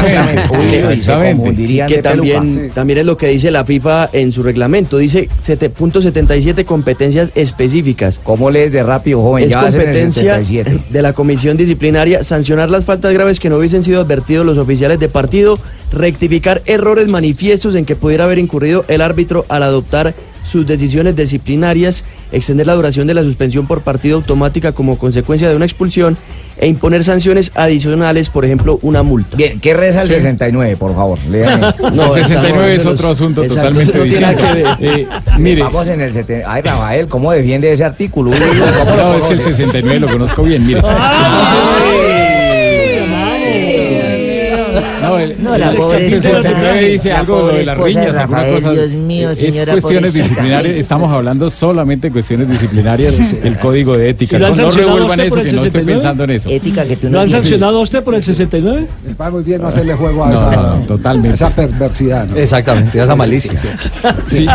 Exactamente. que de también, Sí. también es lo que dice la FIFA en su reglamento. Dice sete- punto 77 competencias específicas. ¿Cómo lees de rápido, joven? Es ya competencia 77. de la comisión disciplinaria sancionar las faltas graves que no hubiesen sido advertidos los oficiales de partido, rectificar errores manifiestos en que pudiera haber incurrido el árbitro al adoptar sus decisiones disciplinarias, extender la duración de la suspensión por partido automática como consecuencia de una expulsión e imponer sanciones adicionales, por ejemplo, una multa. Bien, ¿qué reza el Sí. 69, por favor? Léame. No, el 69 es otro asunto Exacto, totalmente no tiene nada que distinto. ver. Eh, mire, Vamos en el 70. Ay, Rafael, ¿cómo defiende ese artículo? Uy, uy, ¿cómo lo no, es que el conoce? 69 lo conozco bien, mire. No, el, No, la el pobre 69 esposa, dice la algo de las riñas, alguna Rafael, cosa. Dios mío, es señora cuestiones pobrecita. disciplinarias, estamos hablando solamente de cuestiones disciplinarias, el código de ética. No a revuelvan eso, el que no estoy 69? pensando en eso. Ética que tú ¿Lo han sancionado a usted por el 69? Me muy bien no hacerle juego a No, esa, no, no, totalmente. esa perversidad. ¿no? Exactamente, a esa malicia. Sí.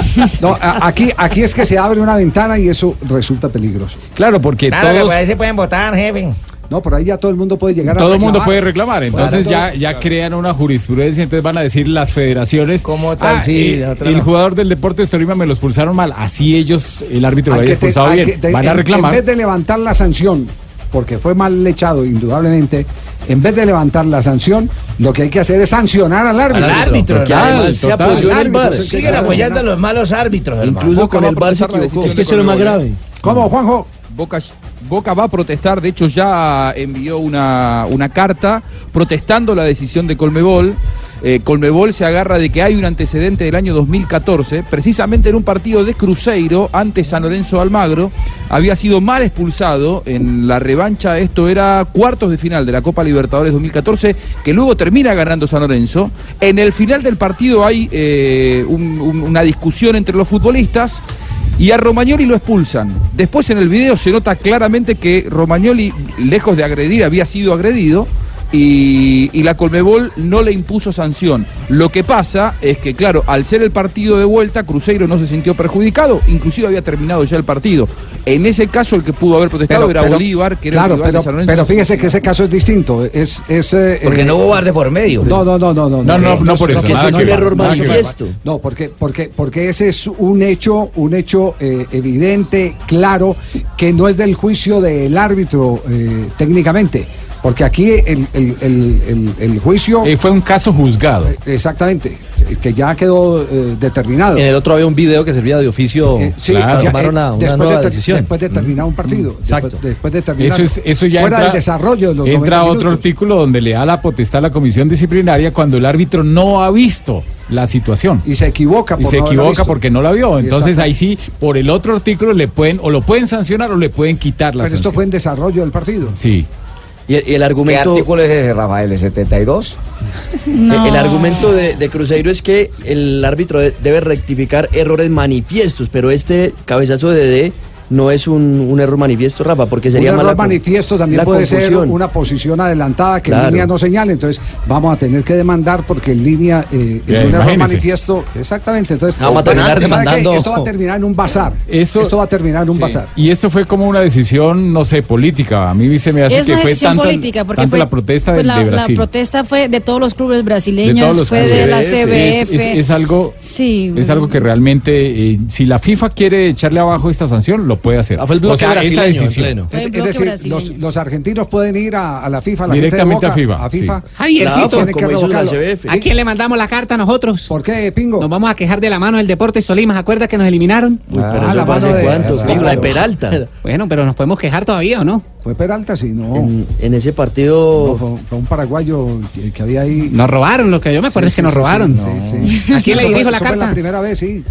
No, aquí, aquí es que se abre una ventana y eso resulta peligroso. Claro, porque Claro, que todos, por ahí se pueden votar, jefe. No, por ahí ya todo el mundo puede llegar a todo el mundo puede reclamar. Entonces ya, ya crean una jurisprudencia, entonces van a decir las federaciones. ¿Cómo tal? "Ah, Sí, eh, otra el no". jugador del Deportes Tolima me lo expulsaron mal. Así ellos, el árbitro lo Hay había que te- expulsado bien. que te- van a en- reclamar. En vez de levantar la sanción, porque fue mal echado, indudablemente, en vez de levantar la sanción, lo que hay que hacer es sancionar al árbitro. Al árbitro, Porque se apoyó en el que Siguen apoyando a los malos árbitros. Incluso con el a VAR se equivocó. Es que eso es lo más grave. ¿Cómo, Juanjo? Boca, Boca va a protestar, de hecho ya envió una, una carta protestando la decisión de Colmebol. Eh, Colmebol se agarra de que hay un antecedente del año 2014, precisamente en un partido de Cruzeiro ante San Lorenzo Almagro, había sido mal expulsado en la revancha, esto era cuartos de final de la Copa Libertadores 2014, que luego termina ganando San Lorenzo. En el final del partido hay eh, un- un- una discusión entre los futbolistas y a Romagnoli lo expulsan. Después en el video se nota claramente que Romagnoli, lejos de agredir, había sido agredido. Y, y la Colmebol no le impuso sanción. Lo que pasa es que, claro, al ser el partido de vuelta, Cruzeiro no se sintió perjudicado, inclusive había terminado ya el partido. En ese caso, el que pudo haber protestado era Bolívar, que era claro, el rival pero, de San Lorenzo. pero fíjese que ese caso es distinto. Es, es, eh, Porque eh, no hubo bar de por medio. No, no, no, no, no. No, no, no por eso, Porque nada es un error manifiesto. No, porque, porque, porque ese es un hecho, un hecho eh, evidente, claro, que no es del juicio del árbitro eh, técnicamente. Porque aquí el, el- el- el- el juicio. Eh, fue un caso juzgado. Exactamente, que ya quedó eh, determinado. En el otro había un video que servía de oficio Eh, sí, para ya, eh, una, una después, nueva de, decisión. después de terminar un partido. Mm, exacto. Después, después de terminar. Eso, es, eso ya fuera entra, del desarrollo de los entra 90 otro artículo donde le da la potestad a la comisión disciplinaria cuando el árbitro no ha visto la situación. Y se equivoca. Y por se no haberla equivoca porque no la vio. Entonces ahí sí, por el otro artículo le pueden, o lo pueden sancionar o le pueden quitar la Pero esto fue en desarrollo del partido. Sí. Y el, y el ¿Qué argumento. artículo es ese, Rafael? ¿El 72? No. El argumento de, de Cruzeiro es que el árbitro de- debe rectificar errores manifiestos, pero este cabezazo de D no es un, un error manifiesto, Rafa, porque sería un mala error con- manifiesto también la puede ser una posición adelantada que Claro. en línea no señale. Entonces vamos a tener que demandar porque en línea eh, en un error manifiesto. Exactamente. Entonces Vamos a terminar demandando- Esto va a terminar en un bazar. Eso- esto va a terminar en un Sí. bazar. Y esto fue como una decisión, no sé, política. A mí se me hace Es que una fue decisión tanta, política, porque fue, la protesta fue de, la, de la Brasil. protesta fue de todos los clubes de brasileños, todos los fue de la. CBF. Es, es- es algo, Sí. es algo que realmente, eh, si la FIFA quiere echarle abajo esta sanción, lo puede hacer. Ah, fue el bloque o sea, brasileño decisión. el Es decir, los, los argentinos pueden ir a, a la FIFA, a la Directamente gente de Boca, a FIFA, a FIFA. sí. Javiercito. ¿A quién le mandamos la carta nosotros? ¿Por qué, Pingo? Nos vamos a quejar de la mano del Deportes Tolima. ¿Se acuerda que nos eliminaron? Uy, pero Ah, eso la mano de- cuánto, Exacto. Pingo, la de Peralta. Bueno, pero nos podemos quejar todavía, ¿o no? Fue Peralta, sí, no. En, en ese No, partido. fue, fue un paraguayo que, que había ahí. Nos robaron, lo que yo me acuerdo Sí, es que sí, nos sí, robaron. sí, sí. ¿A quién le dirijo la carta? la primera vez, sí.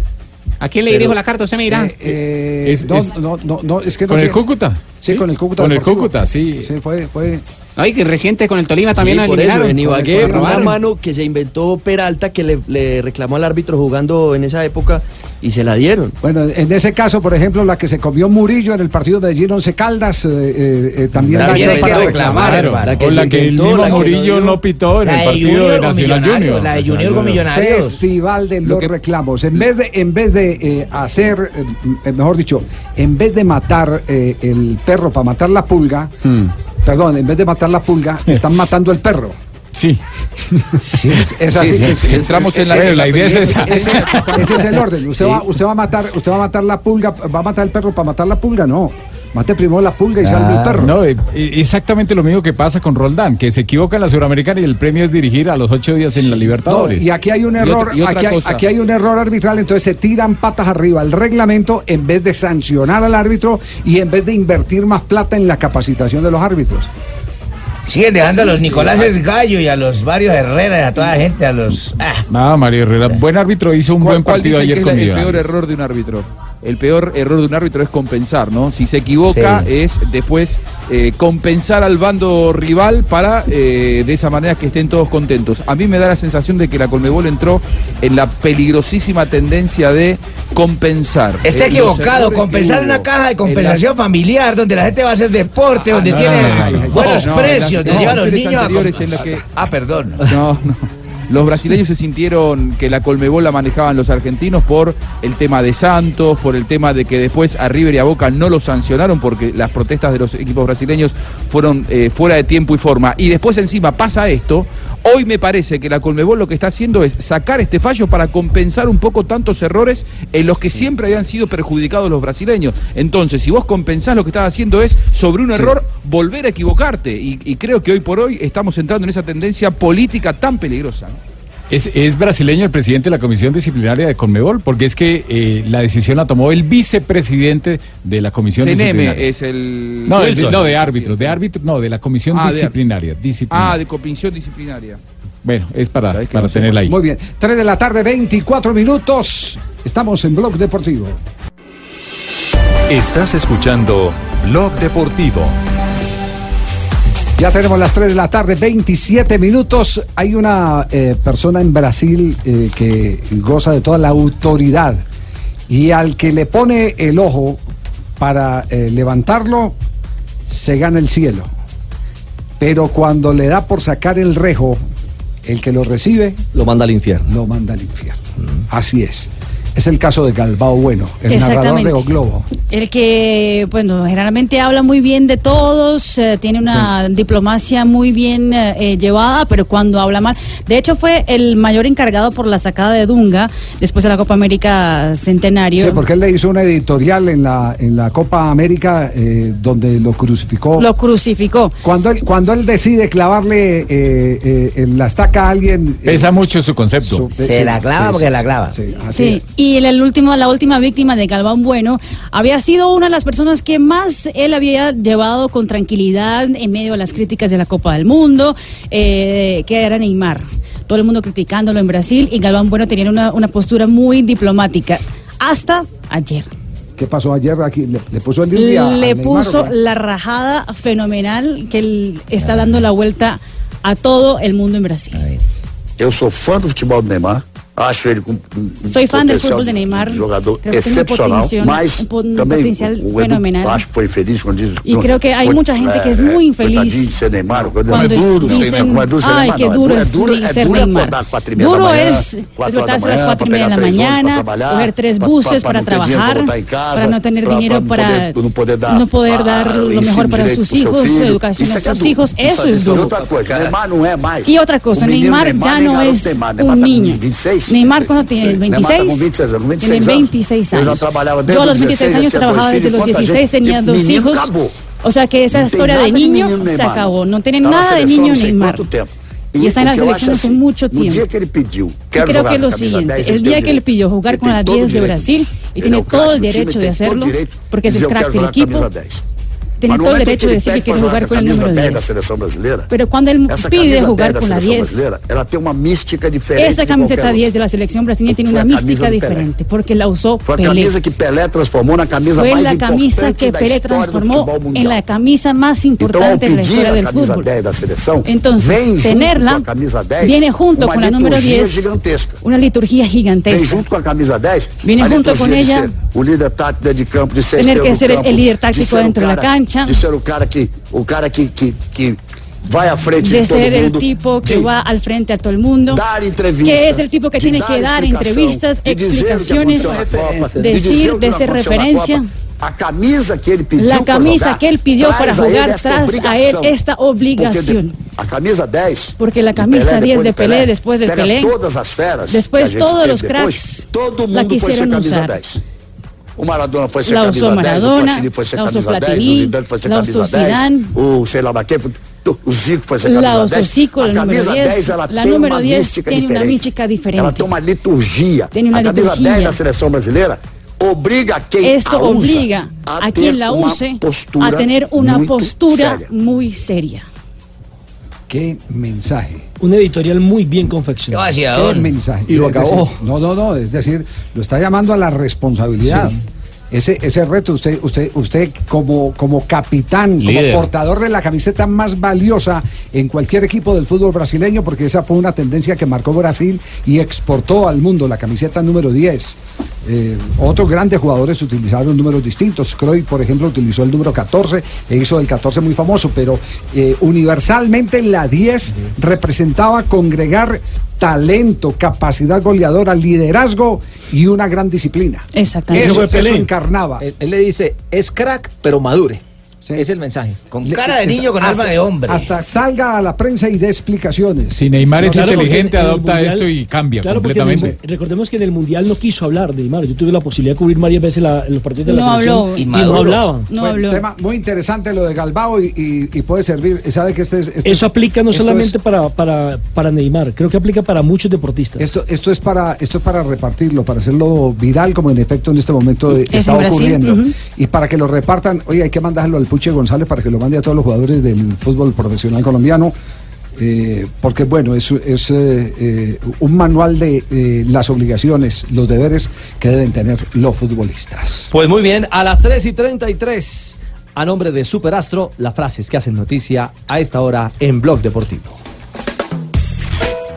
¿A quién le dirijo la carta? Usted me dirá. Eh, eh, Es- no, es- no, no, no, es que no ¿Con el Cúcuta? Sí, con el Cúcuta Con el. Cúcuta, sí. Sí, fue, fue. Ay, que reciente con el Tolima Sí, también nos por eso, en Ibagué, una mano que se inventó Peralta que le, le reclamó al árbitro jugando en esa época y se la dieron. Bueno, en ese caso, por ejemplo, la que se comió Murillo en el partido de Medellín Once Caldas, eh, eh, eh, también la dio hay para que reclamar. Claro. La que o la se que el mismo la que no Murillo no, pitó en La el partido Junior de con Nacional Millonarios, Junior. la de Junior con Millonarios. Festival de Lo los que- reclamos. En vez de, en vez de eh, hacer, mejor dicho, en vez de matar eh, el perro para matar la pulga, Mm. perdón, en vez de matar la pulga, están matando el perro. Sí. Es, es así. Sí, sí, entramos en la- Bueno, la idea es esa. Ese, ese es el orden. Usted, va, usted va a matar, usted va a matar la pulga, va a matar el perro para matar la pulga, no. Mate primero la pulga y salve el perro. No, eh, eh, exactamente lo mismo que pasa con Roldán, que se equivoca en la Suramericana y el premio es dirigir a los ocho días en la No, Libertadores. y aquí hay un Y error, otra- y aquí, hay, aquí hay un error arbitral, entonces se tiran patas arriba el reglamento en vez de sancionar al árbitro y en vez de invertir más plata en la capacitación de los árbitros. Siguen dejando a los Nicoláses Gallo y a los varios Herrera y a toda la gente, a los... ah. Nada, Mario Herrera, buen árbitro hizo un ¿Cuál, buen partido ayer es con el peor error de un árbitro? el peor error de un árbitro es compensar, ¿no? Si se equivoca es después compensar al bando rival para eh, de esa manera que estén todos contentos. A mí me da la sensación de que la Colmebol entró en la peligrosísima tendencia de compensar. Está equivocado, compensar una caja de compensación familiar donde la gente va a hacer deporte, donde tiene buenos precios, donde llevan los niños. Ah, perdón. No, no. Los brasileños se sintieron que la Colmebol la manejaban los argentinos por el tema de Santos, por el tema de que después a River y a Boca no lo sancionaron porque las protestas de los equipos brasileños fueron eh, fuera de tiempo y forma. Y después encima pasa esto, Hoy me parece que la Colmebol lo que está haciendo es sacar este fallo para compensar un poco tantos errores en los que siempre habían sido perjudicados los brasileños. Entonces, si vos compensás lo que estás haciendo es sobre un error volver a equivocarte. Y creo que hoy por hoy estamos entrando en esa tendencia política tan peligrosa. Es, brasileño el presidente de la Comisión Disciplinaria de Conmebol, porque es que eh, la decisión la tomó el vicepresidente de la Comisión CNM Disciplinaria. es el... No, de árbitro, de árbitro no, de la Comisión ah, disciplinaria. Ah, de Comisión Disciplinaria. Bueno, es para, para no tenerla ahí. Muy bien, 3 de la tarde, 24 minutos. Estamos en Blog Deportivo. Estás escuchando Blog Deportivo. Ya tenemos las 3 de la tarde, 27 minutos. Hay una eh, persona en Brasil eh, que goza de toda la autoridad y al que le pone el ojo para eh, levantarlo, se gana el cielo. Pero cuando le da por sacar el rejo, el que lo recibe... Lo manda al infierno. Lo manda al infierno. Mm. Así es. Es el caso de Galbao Bueno, el narrador de o Globo. El que, bueno, generalmente habla muy bien de todos, eh, tiene una diplomacia muy bien eh, eh, llevada, pero cuando habla mal. De hecho, fue el mayor encargado por la sacada de Dunga después de la Copa América Centenario. Sí, porque él le hizo una editorial en la, en la Copa América donde lo crucificó. Lo crucificó. Cuando él, cuando él decide clavarle en la estaca a alguien. Pesa mucho su concepto. Se, la clava sí, porque sí, la clava. así es y el, último, la última víctima de Galván Bueno había sido una de las personas que más él había llevado con tranquilidad en medio de las críticas de la Copa del Mundo, eh, que era Neymar. Todo el mundo criticándolo en Brasil y Galván Bueno tenía una, una postura muy diplomática hasta ayer. ¿Qué pasó ayer? Aquí? ¿Le, puso el Le a puso la rajada fenomenal que él está dando la vuelta a todo el mundo en Brasil. Yo soy fan del fútbol de Neymar. Acho ele com um de Neymar. Jogador excepcional, um potencial fenomenal. acho que feliz creo que hay mucha gente que es muy infeliz. Duro, dicen, como é duro duro duro, ser Neymar. Duro é despertarse a las cuatro y media de la mañana, coger tres buses para, trabajar, para no tener dinero para no poder dar, lo mejor para sus hijos, educación a sus hijos. Eso es duro. Y otra cosa, Neymar ya no es un niño. Neymar cuando tiene 26. Años, tiene 26 años. Yo, a los 26 años trabajaba desde los 16, tenía dos hijos. O sea que esa historia de niño, se acabó. No tiene nada de niño Neymar. Y está en la selección hace mucho tiempo. Día creo que es lo siguiente, el día que él pidió jugar con la 10 de Brasil, y tiene todo el derecho de hacerlo, porque es el crack del equipo, tiene todo el derecho de decir que quiere jogar com o número 10. Pero quando ele essa pide jogar com a 10, ela tem uma mística diferente. Essa camiseta 10 da seleção brasileira tem uma mística diferente, porque la usó Pelé. camisa que Pelé transformou en la camisa más importante de la historia del fútbol. Entonces, tenerla viene junto con la número 10, una liturgia gigantesca. Vem junto com a camisa 10, viene junto con ella, tener que ser el líder táctico dentro de la cancha. De ser o cara que, cara que, que, que va a frente de, de ser todo el mundo, tipo que va al frente a todo el mundo, que es el tipo que tiene que dar entrevistas, explicaciones, decir, de, ser referencia. Camisa que él pidió la camisa que él pidió para jugar tras a él esta obligación. Porque, camisa 10, porque la camisa de Pelé, 10 de Pelé, después del Pelé, todas las feras después todos los cracks, todo mundo la quisieron usar. O Maradona foi camisa 10, o Platini foi ser camisa 10, o Zidane foi camisa 10, o sei lá quem, o Zico foi camisa 10. A ela la tem número uma 10 mística tem mística diferente. Ela tem uma liturgia. Tem a camisa liturgia. 10 da seleção brasileira obliga a quien Esto a, la use a tener una postura muy seria. Qué mensaje. Un editorial muy bien confeccionado. Qué mensaje. Y lo decir, acabó. no, no, no. Es decir, lo está llamando a la responsabilidad. Ese, ese reto, usted, usted, usted como, como capitán, Líder. como portador de la camiseta más valiosa en cualquier equipo del fútbol brasileño, porque esa fue una tendencia que marcó Brasil y exportó al mundo la camiseta número 10. Eh, otros grandes jugadores utilizaron números distintos. Cruyff, por ejemplo, utilizó el número 14 e hizo el 14 muy famoso, pero eh, universalmente la 10 representaba congregar talento, capacidad goleadora, liderazgo y una gran disciplina. Exactamente. Eso, eso él le dice, es crack, pero madure. Es el mensaje. Le- hasta- Hasta salga a la prensa y dé explicaciones. Si Neymar es Claro, inteligente, en el adopta Mundial- esto y cambia Claro, el completamente. recordemos que en el Mundial no quiso hablar de Neymar. Yo tuve la posibilidad de cubrir varias veces la- los partidos de la No selección habló. y no hablaba. Buen tema muy interesante lo de Galbao y, y- y puede servir. ¿Sabe que este es, este Eso es- aplica no solamente es- para, para, para Neymar, creo que aplica para muchos deportistas. Esto, esto es para esto es para repartirlo, para hacerlo viral, como en efecto en este momento Es está ocurriendo. ujú. Y para que lo repartan, oye, hay que mandarlo al Puche González para que lo mande a todos los jugadores del fútbol profesional colombiano. eh, porque bueno, es, eh, eh, un manual de las obligaciones, los deberes que deben tener los futbolistas. Pues muy bien, a las 3 y 33, a nombre de Superastro, las frases que hacen noticia a esta hora en Blog Deportivo.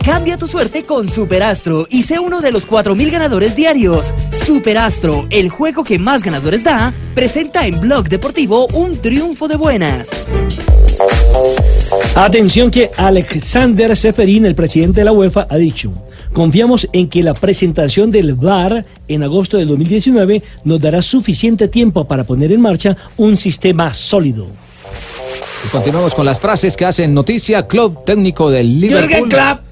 Cambia tu suerte con Superastro y sé uno de los 4.000 ganadores diarios. Superastro, el juego que más ganadores da, presenta en Blog Deportivo un triunfo de buenas. Atención que Alexander Seferin, el presidente de la UEFA, ha dicho, confiamos en que la presentación del VAR en agosto del 2019 nos dará suficiente tiempo para poner en marcha un sistema sólido. Y continuamos con las frases que hacen noticia. Club técnico del Liverpool. Jürgen Klopp.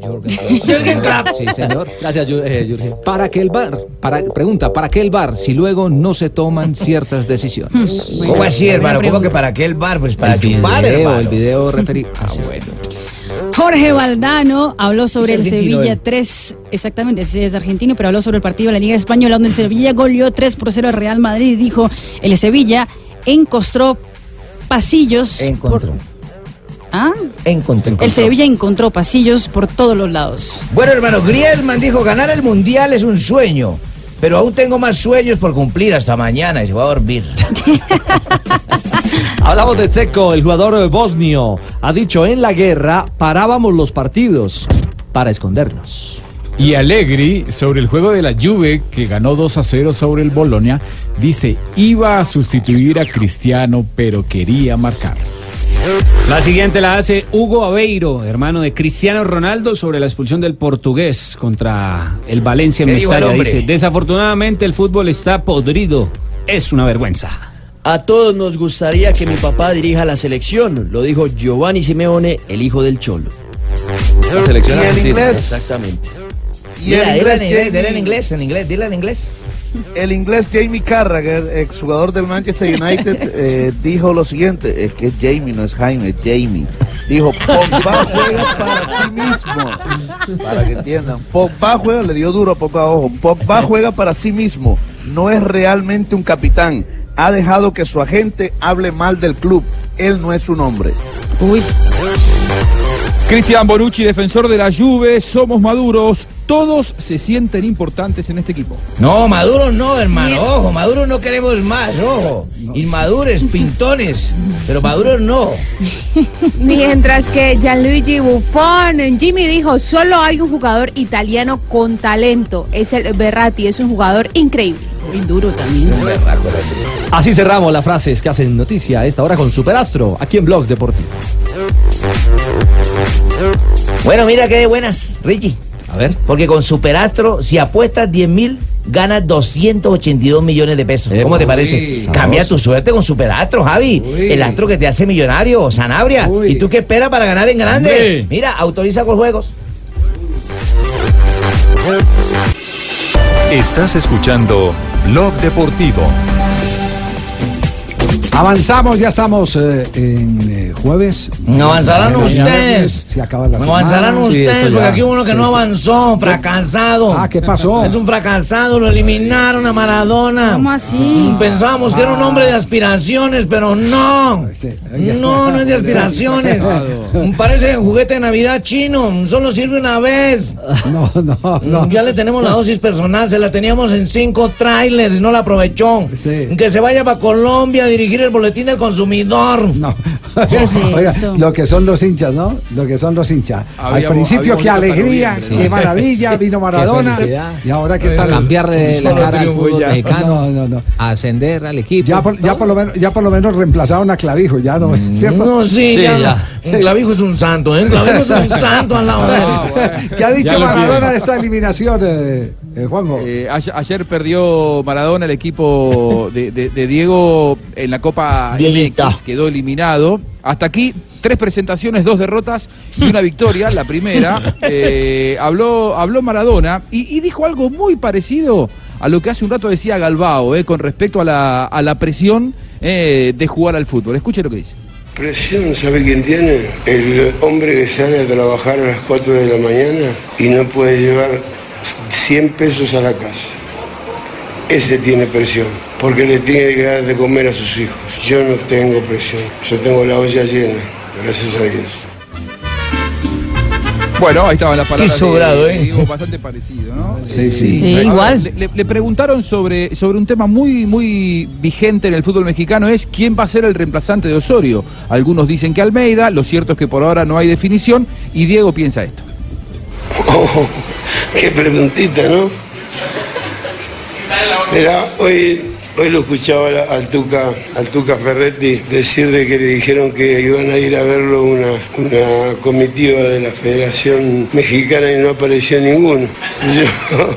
Jürgen Klopp. Sí, señor. Gracias, Jürgen. Para que el VAR, para, pregunta, ¿para qué el VAR si luego no se toman ciertas decisiones? ¿Cómo así, hermano? ¿Cómo que para qué el bar? Pues para el chupar, video, hermano. el video referido. Ah, bueno. Jorge Valdano habló sobre el Sevilla él. 3, exactamente, es, es argentino, pero habló sobre el partido de la Liga Española, donde el Sevilla goleó 3 por 0 al Real Madrid y dijo, el Sevilla encontró pasillos... Encontró. por- ¿Ah? Encontró. El Sevilla encontró pasillos por todos los lados. Bueno, hermano, Griezmann dijo, ganar el Mundial es un sueño, pero aún tengo más sueños por cumplir hasta mañana y se va a dormir. Hablamos de Checo, el jugador bosnio. Ha dicho en la guerra parábamos los partidos para escondernos. Y Allegri, sobre el juego de la Juve, que ganó 2 a 0 sobre el Bolonia, dice, iba a sustituir a Cristiano, pero quería marcar. La siguiente la hace Hugo Aveiro, hermano de Cristiano Ronaldo, sobre la expulsión del portugués contra el Valencia en ¿Qué dijo el Mestalla. Dice, desafortunadamente el fútbol está podrido. Es una vergüenza. A todos nos gustaría que mi papá dirija la selección, lo dijo Giovanni Simeone, el hijo del Cholo. La selección Y el argentina. inglés. Exactamente. Y inglés, en inglés, dile en inglés, en inglés, dile en inglés. El inglés Jamie Carragher, exjugador del Manchester United, eh, dijo lo siguiente, es que es Jamie, no es Jaime, es Jamie. Dijo, Pogba juega para sí mismo. Para que entiendan. Pogba juega, le dio duro a Pogba, ojo. Pogba juega para sí mismo. No es realmente un capitán. Ha dejado que su agente hable mal del club. Él no es un hombre. Uy. Cristian Bonucci, defensor de la Juve, somos maduros, todos se sienten importantes en este equipo. No, Maduro no, hermano, ojo, Maduro no queremos más, ojo. Inmadures, pintones, pero Maduro no. Mientras que Gianluigi Buffon, Jimmy dijo, solo hay un jugador italiano con talento, es el Berratti, es un jugador increíble. Muy duro también. Así cerramos las frases que hacen noticia a esta hora con Superastro, aquí en Blog Deportivo. Bueno, mira qué de buenas, Richie. A ver. Porque con Superastro, si apuestas 10 mil, ganas 282 millones de pesos. ¿Cómo te parece? sabroso. Cambia tu suerte con Superastro, Javi. El astro que te hace millonario, Sanabria. ¿Y tú qué esperas para ganar en grande? Hombre. Mira, autoriza con juegos. Estás escuchando Blog Deportivo. Avanzamos, ya estamos eh, en eh, jueves. No avanzarán Ya, ya, ustedes. Se acaba la No avanzarán ustedes, porque aquí hubo uno que no avanzó, fracasado. Ah, ¿qué pasó? Es un fracasado, lo eliminaron a Maradona. ¿Cómo así? Pensábamos que era un hombre de aspiraciones, pero no. No, no es de aspiraciones. Parece juguete de Navidad chino, solo sirve una vez. No, no, no. Ya le tenemos la dosis personal, se la teníamos en cinco trailers y no la aprovechó. Que se vaya para Colombia a dirigir el boletín del consumidor. No. Oiga, lo que son los hinchas, ¿no? Lo que son los hinchas. Al principio, qué alegría, noviembre, qué maravilla, vino Maradona. Y ahora, ¿qué tal? Cambiarle la cara al fútbol ya. mexicano. No, no, no. Ascender al equipo. Ya por, ya, por lo menos, ya por lo menos reemplazaron a Clavijo, ya no, ¿cierto? No, sí, ya, no. Un clavijo es un santo, ¿eh? Clavijo es un santo al lado de él. ¿Qué ha dicho Ya Maradona de esta eliminación, eh, eh, Juanjo? Eh, ayer, ayer perdió Maradona el equipo de, de- de Diego en la Copa MX, quedó eliminado. Hasta aquí, tres presentaciones, dos derrotas y una victoria, la primera. Eh, habló, habló Maradona y, y dijo algo muy parecido a lo que hace un rato decía Galbao, eh, con respecto a la, a la presión eh, de jugar al fútbol. Escuche lo que dice. Presión, ¿sabe quién tiene? El hombre que sale a trabajar a las 4 de la mañana y no puede llevar 100 pesos a la casa. Ese tiene presión, porque le tiene que dar de comer a sus hijos. Yo no tengo presión, yo tengo la olla llena, gracias a Dios. Bueno, ahí estaban las palabras Qué sobrado, de ¿eh? Diego, bastante parecido, ¿no? Sí, sí. Sí, ver, igual. Le preguntaron sobre, sobre un tema muy, muy vigente en el fútbol mexicano, es quién va a ser el reemplazante de Osorio. Algunos dicen que Almeida, lo cierto es que por ahora no hay definición, y Diego piensa esto. Oh, qué preguntita, ¿no? Mira, hoy, hoy lo escuchaba al- Tuca, al Tuca Ferretti decir de que le dijeron que iban a ir a verlo una, una comitiva de la Federación Mexicana y no apareció ninguno. Yo,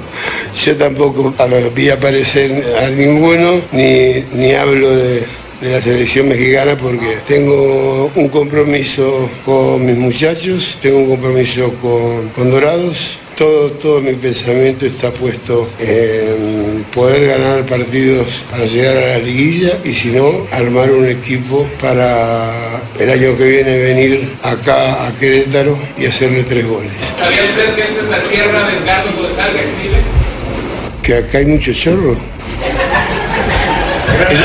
yo tampoco vi aparecer a ninguno, ni, ni hablo de, de la selección mexicana porque tengo un compromiso con mis muchachos, tengo un compromiso con, con Dorados. Todo, todo mi pensamiento está puesto en poder ganar partidos para llegar a la liguilla y si no, armar un equipo para el año que viene venir acá a Querétaro y hacerle tres goles. ¿Sabía usted que esta es la tierra de Edgardo González Chile? Que acá hay mucho chorro. Eso,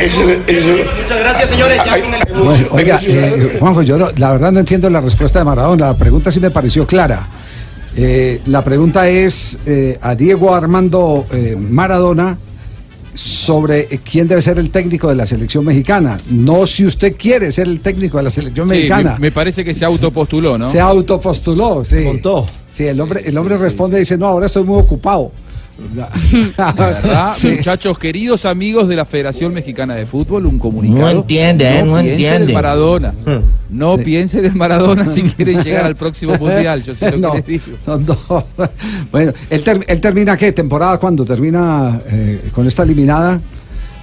eso, eso, Muchas gracias, señores. Ya con el- Bueno, oiga, eh, Juanjo, yo no- la verdad no entiendo la respuesta de Maradona. La pregunta sí me pareció clara. Eh, la pregunta es eh, a Diego Armando eh, Maradona sobre quién debe ser el técnico de la selección mexicana. No si usted quiere ser el técnico de la selección Sí, mexicana. me, me parece que se autopostuló, ¿no? Se autopostuló, sí. Sí, el hombre, el hombre responde y dice, no, ahora estoy muy ocupado. La verdad, Sí. muchachos, queridos amigos de la Federación Mexicana de Fútbol, un comunicado. No entiende, ¿eh? No piensen entiende. en Maradona. No Sí. piensen en Maradona si quieren llegar al próximo mundial. Yo sé lo No, que les digo. no, no. Bueno, ¿él, ter- él termina qué? ¿Temporada cuándo? ¿Termina eh, con esta eliminada?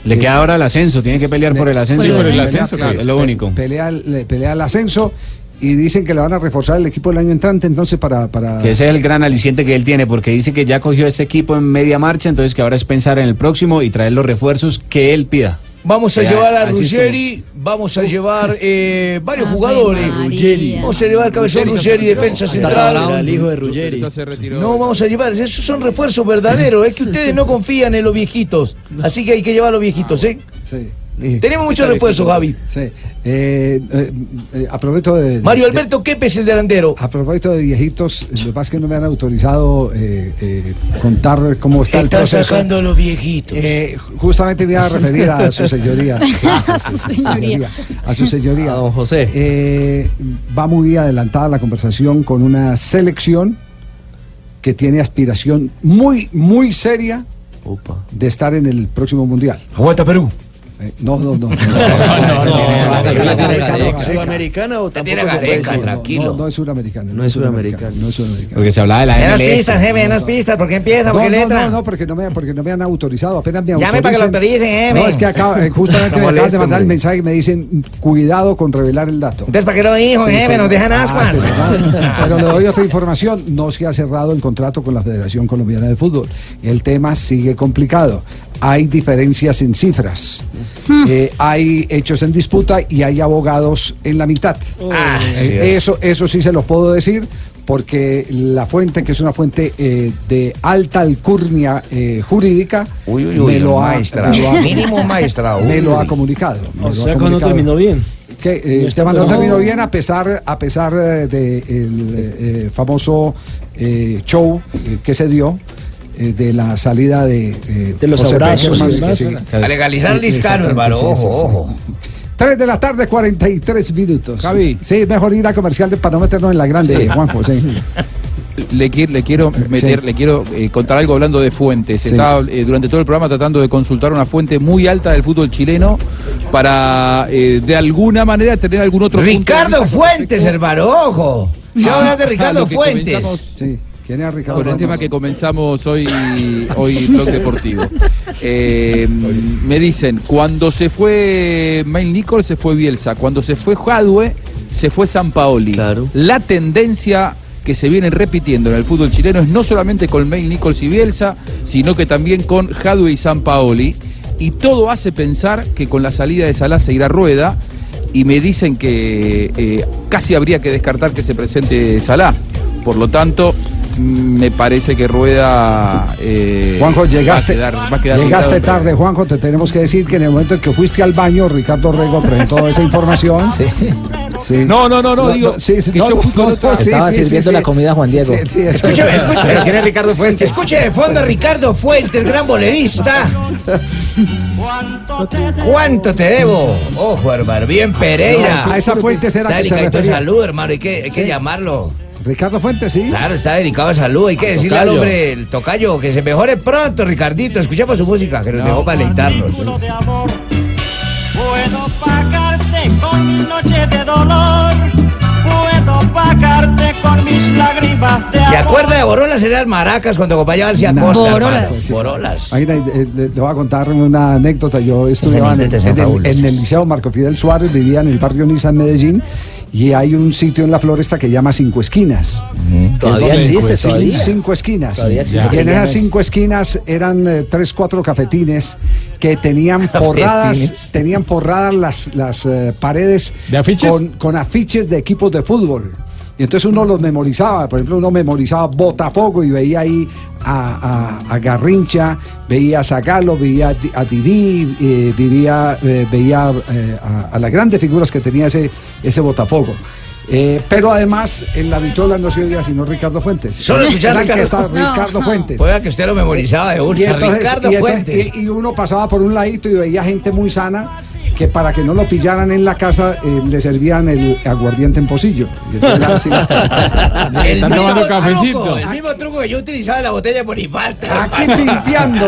Le queda ahora el ascenso, tiene que pelear por el ascenso. Por el pelea, claro, es lo único. Pelea, el- pelea el ascenso y dicen que le van a reforzar el equipo el año entrante, entonces para... para... Que ese es el gran aliciente que él tiene, porque dice que ya cogió este equipo en media marcha, entonces que ahora es pensar en el próximo y traer los refuerzos que él pida. Vamos a Ya, llevar a Ruggeri, vamos a llevar eh, varios Ave jugadores. Vamos a llevar al cabezón Ruggeri, defensa central. El hijo de Ruggeri. No, vamos a llevar, esos son refuerzos verdaderos, es que ustedes no confían en los viejitos, así que hay que llevar a los viejitos, ¿eh? Sí. Tenemos muchos refuerzos, Javi. Sí. Eh, eh, eh, aprovecho de... Mario de- Alberto Quepes, el delantero. A propósito de viejitos, lo que pasa es que no me han autorizado eh, eh, contar cómo está el Están proceso. sacando los viejitos. Eh, justamente me iba a referir a su señoría. A su señoría. A su señoría. A don José. Eh, va muy adelantada la conversación con una selección que tiene aspiración muy, muy seria de estar en el próximo mundial. Aguanta Perú. Eh, no, no, no. ¿Sudamericana o tampoco Gareca, decir? No, no, no es suramericano. No es sudamericano. No es sudamericano. Porque se hablaba de la MLS. pistas, jefe, denos pistas, ¿por qué empieza? ¿Por No, qué no, letra? no, no, porque no me, porque no me han autorizado, apenas me Llame para que lo autoricen, eh, No, es que acaba, eh, justamente No me acaban de mandar el mensaje y me dicen, cuidado con revelar el dato. Entonces, ¿para qué lo dijo, jefe? Nos dejan Ah, ascuas. pero le doy otra información, no se ha cerrado el contrato con la Federación Colombiana de Fútbol. El tema sigue complicado. Hay diferencias en cifras. Hmm. Eh, hay hechos en disputa y hay abogados en la mitad. Ah, Eh, eso, eso sí se lo puedo decir porque la fuente, que es una fuente eh, de alta alcurnia eh, jurídica, Uy, uy, uy, me lo ha, maestrado. me lo ha- Mínimo maestrado. me Uy, lo ha comunicado. me O sea que no comunicado. terminó bien. Que eh, tema no terminó bien a pesar, a pesar eh, de el eh, famoso eh, show eh, que se dio de la salida de, eh, De los José abrazos sí. A legalizar Eh, Liscano, hermano. Ojo, ojo. 3 de la tarde, 43 minutos. Javi. Sí, mejor ir a comercial para no meternos en la grande, Juanjo. Sí. Le, le quiero meter, Sí. le quiero eh, contar algo hablando de fuentes. Sí. Estaba eh, durante todo el programa tratando de consultar una fuente muy alta del fútbol chileno para eh, de alguna manera tener algún otro punto de Ricardo vista Fuentes, hermano. Ojo. Se va a hablar de Ah, Ricardo Fuentes. Sí. ¿Quién es Ricardo? con el tema que comenzamos hoy, hoy Blog Deportivo. Eh, me dicen, cuando se fue Mail Nichols, se fue Bielsa. Cuando se fue Jadwe, se fue San Paoli. La tendencia que se viene repitiendo en el fútbol chileno es no solamente con Mail Nichols y Bielsa, sino que también con Jadwe y San Paoli. Y todo hace pensar que con la salida de Salah se irá Rueda. Y me dicen que eh, casi habría que descartar que se presente Salah. Por lo tanto, me parece que Rueda. eh, Juanjo, va a llegaste, quedar- va a quedar llegaste tarde, Juanjo. Te tenemos que decir que en el momento en que fuiste al baño, Ricardo Rego presentó esa información. Sí. No, no, no, no, digo, sí, no, no, no, no, sí, Estaba sí, sirviendo sí, la comida a Juan Diego. Sí, sí, eso- Escúcheme, escúcheme. ¿Quién es Ricardo Fuentes? Escuche de fondo a Ricardo Fuentes, gran bolerista. ¿Cuánto te debo? Ojo, hermano, bien Pereira. No, a esa Fuentes era Está que te salud, hermano, hay que, hay que Sí. llamarlo. Ricardo Fuentes, sí. Claro, está dedicado a salud, hay que decirle al hombre, el tocayo, que se mejore pronto, Ricardito. Escuchemos su música, que nos dejó para deleitarnos. Puedo pagarte con mis noches de dolor. Puedo pagarte con mis lágrimas de ¿Se amor. acuerda de Borolas? Eran maracas cuando acompañaba al Cia No. Costa, Borolas. Borolas. Imagina, eh, le, le voy a contar una anécdota. Yo estudiaba en, en en el Liceo Marco Fidel Suárez, vivía en el barrio Niza en Medellín. Y hay un sitio en la floresta que llama Cinco Esquinas. Todavía Es existe, todavía. Cinco Esquinas. Todavía existe. Y en esas es- cinco esquinas eran eh, tres, cuatro cafetines que tenían forradas, Cafetines. tenían forradas las, las eh, paredes ¿De afiches? Con, con afiches de equipos de fútbol. Y entonces uno los memorizaba, por ejemplo, uno memorizaba Botafogo y veía ahí a, Garrincha, veía a Zagalo, veía a Di- a Didi, eh, eh, veía eh, a, a las grandes figuras que tenía ese, ese Botafogo. Eh, pero además en la vitrola no se oía sino Ricardo Fuentes. Solo escuchar el que Ricardo. estaba Ricardo No. Fuentes. Pueda que usted lo memorizaba de una. Y entonces- Ricardo y entonces- Fuentes. y- y uno pasaba por un ladito y veía gente muy sana que para que no lo pillaran en la casa eh, le servían el aguardiente en pocillo. Y entonces, así- El Están mismo tomando cafecito. truco, el mismo truco que yo utilizaba en la botella de Bonifarte. Aquí tinteando.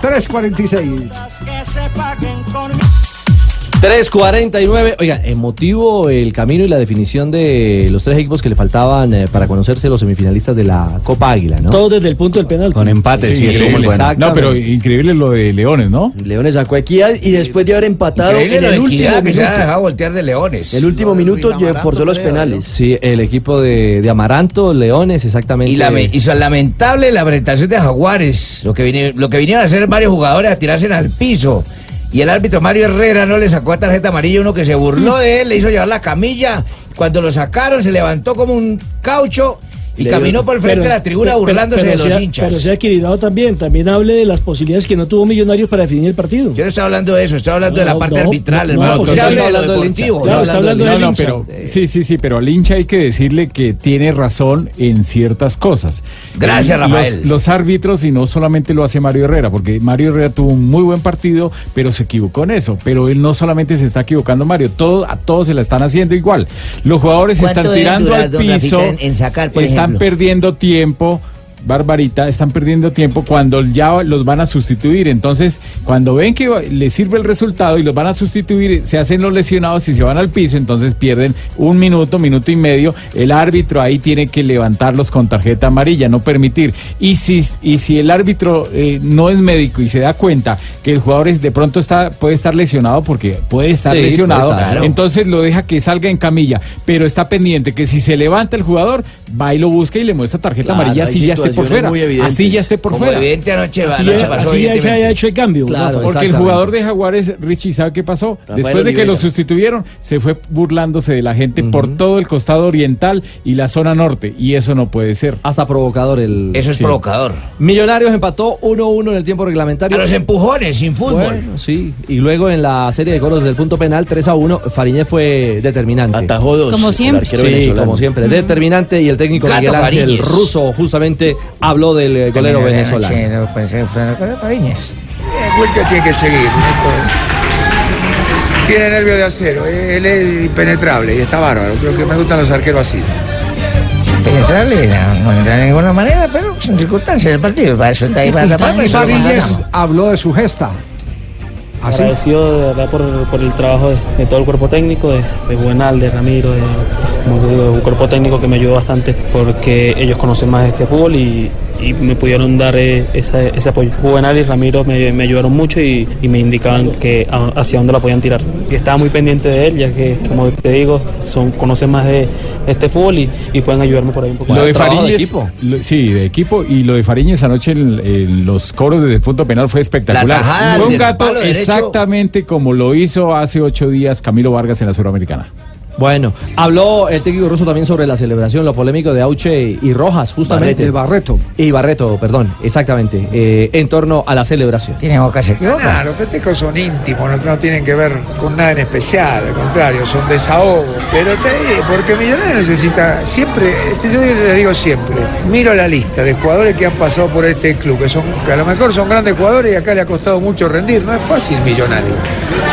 346. 3.49. Oiga, emotivo el camino y la definición de los tres equipos que le faltaban eh, para conocerse los semifinalistas de la Copa Águila, ¿no? Todo desde el punto del penal. Con empate, sí, eso es bueno. No, pero increíble lo de Leones, ¿no? Leones sacó equidad y después de haber empatado Increíble en el último que se ha minuto. dejado voltear de Leones. El último minuto forzó los penales. Sí, el equipo de, de Amaranto, Leones, exactamente. Y, y son lamentable la presentación de Jaguares. Lo que, vine- lo que vinieron a hacer varios jugadores a tirarse al piso. Y el árbitro Mario Herrera no le sacó a tarjeta amarilla uno que se burló de él, le hizo llevar la camilla. Cuando lo sacaron se levantó como un caucho y Le caminó dio- por el frente de la tribuna pero- burlándose pero de los se ha- hinchas. Pero se ha equilibrado también. También hable de las posibilidades que no tuvo Millonarios para definir el partido. Yo no estoy hablando de eso, estoy hablando de la parte no, arbitral, no, hermano. no, Usted hable de lo deportivo. Claro, está hablando No, pero sí, sí, sí, pero al hincha hay que decirle que tiene razón en ciertas cosas. Gracias, Rafael. Los, los árbitros, y no solamente lo hace Mario Herrera, porque Mario Herrera tuvo un muy buen partido, pero se equivocó en eso. Pero él no solamente se está equivocando, Mario, todo, a todos se la están haciendo igual. Los jugadores ¿Cuánto están tirando al piso, en- en sacar, por están ejemplo? perdiendo tiempo. Barbarita, están perdiendo tiempo cuando ya los van a sustituir. Entonces, cuando ven que les sirve el resultado y los van a sustituir, se hacen los lesionados y se van al piso, entonces pierden un minuto, minuto y medio. El árbitro ahí tiene que levantarlos con tarjeta amarilla, no permitir. Y si, y si el árbitro eh, no es médico y se da cuenta que el jugador es- de pronto está, puede estar lesionado, porque puede estar Sí, lesionado, puede estar. entonces lo deja que salga en camilla, pero está pendiente que si se levanta el jugador, va y lo busca y le muestra tarjeta Claro, amarilla si ya por fuera. Así ya esté por Como fuera. evidente anoche, Así, anoche ya- pasó así ya se haya hecho el cambio. Claro. Porque el jugador de Jaguares, Richie, ¿sabe qué pasó? Rafael Después de que Oliveira. lo sustituyeron, se fue burlándose de la gente por todo el costado oriental y la zona norte. Y eso no puede ser. Hasta provocador el. Eso es Sí. provocador. Millonarios empató 1-1 en el tiempo reglamentario. A los empujones, sin fútbol. Bueno, sí. Y luego en la serie de goles del punto penal 3 a 1, Fariñez fue determinante. Atajó dos. Como siempre. Sí, venezolano. como siempre, determinante y el técnico Gato Miguel Ángel Fariñez. Russo justamente habló del eh, golero venezolano. pues, Fariñez. Wilker tiene que seguir. ¿no? Tiene nervio de acero. Él es impenetrable y está bárbaro. Creo que me gustan los arqueros así. Penetrable, no, no entra de ninguna manera, pero son circunstancias del partido. Para eso está ahí para mandamos. habló de su gesta. Así. Agradecido de verdad por, por el trabajo de, de todo el cuerpo técnico, de, de Juvenal, de Ramiro, de, de un cuerpo técnico que me ayudó bastante porque ellos conocen más este fútbol y, y me pudieron dar eh, esa- ese apoyo. Juvenal y Ramiro me, me ayudaron mucho y, y me indicaban que a- hacia dónde la podían tirar. Y estaba muy pendiente de él, ya que, como te digo, son, conocen más de este fútbol y, y pueden ayudarme por ahí un poco. Lo de Fariñez, equipo. lo- sí, de equipo, y lo de Fariñez anoche en, en los coros desde el punto penal fue espectacular. La tajada Fue un gato derecho. Exactamente como lo hizo hace ocho días Camilo Vargas en la Suramericana. Bueno, habló el técnico ruso también sobre la celebración, lo polémico de Auche y Rojas, justamente. De Barreto. Y Barreto, perdón, exactamente, eh, en torno a la celebración. Tiene boca se equivoca. Nah, los festejos son íntimos, no, no tienen que ver con nada en especial, al contrario, son desahogo. Pero te- porque Millonario necesita, siempre, este, yo le digo siempre, miro la lista de jugadores que han pasado por este club, que, son, que a lo mejor son grandes jugadores y acá le ha costado mucho rendir, no es fácil Millonario.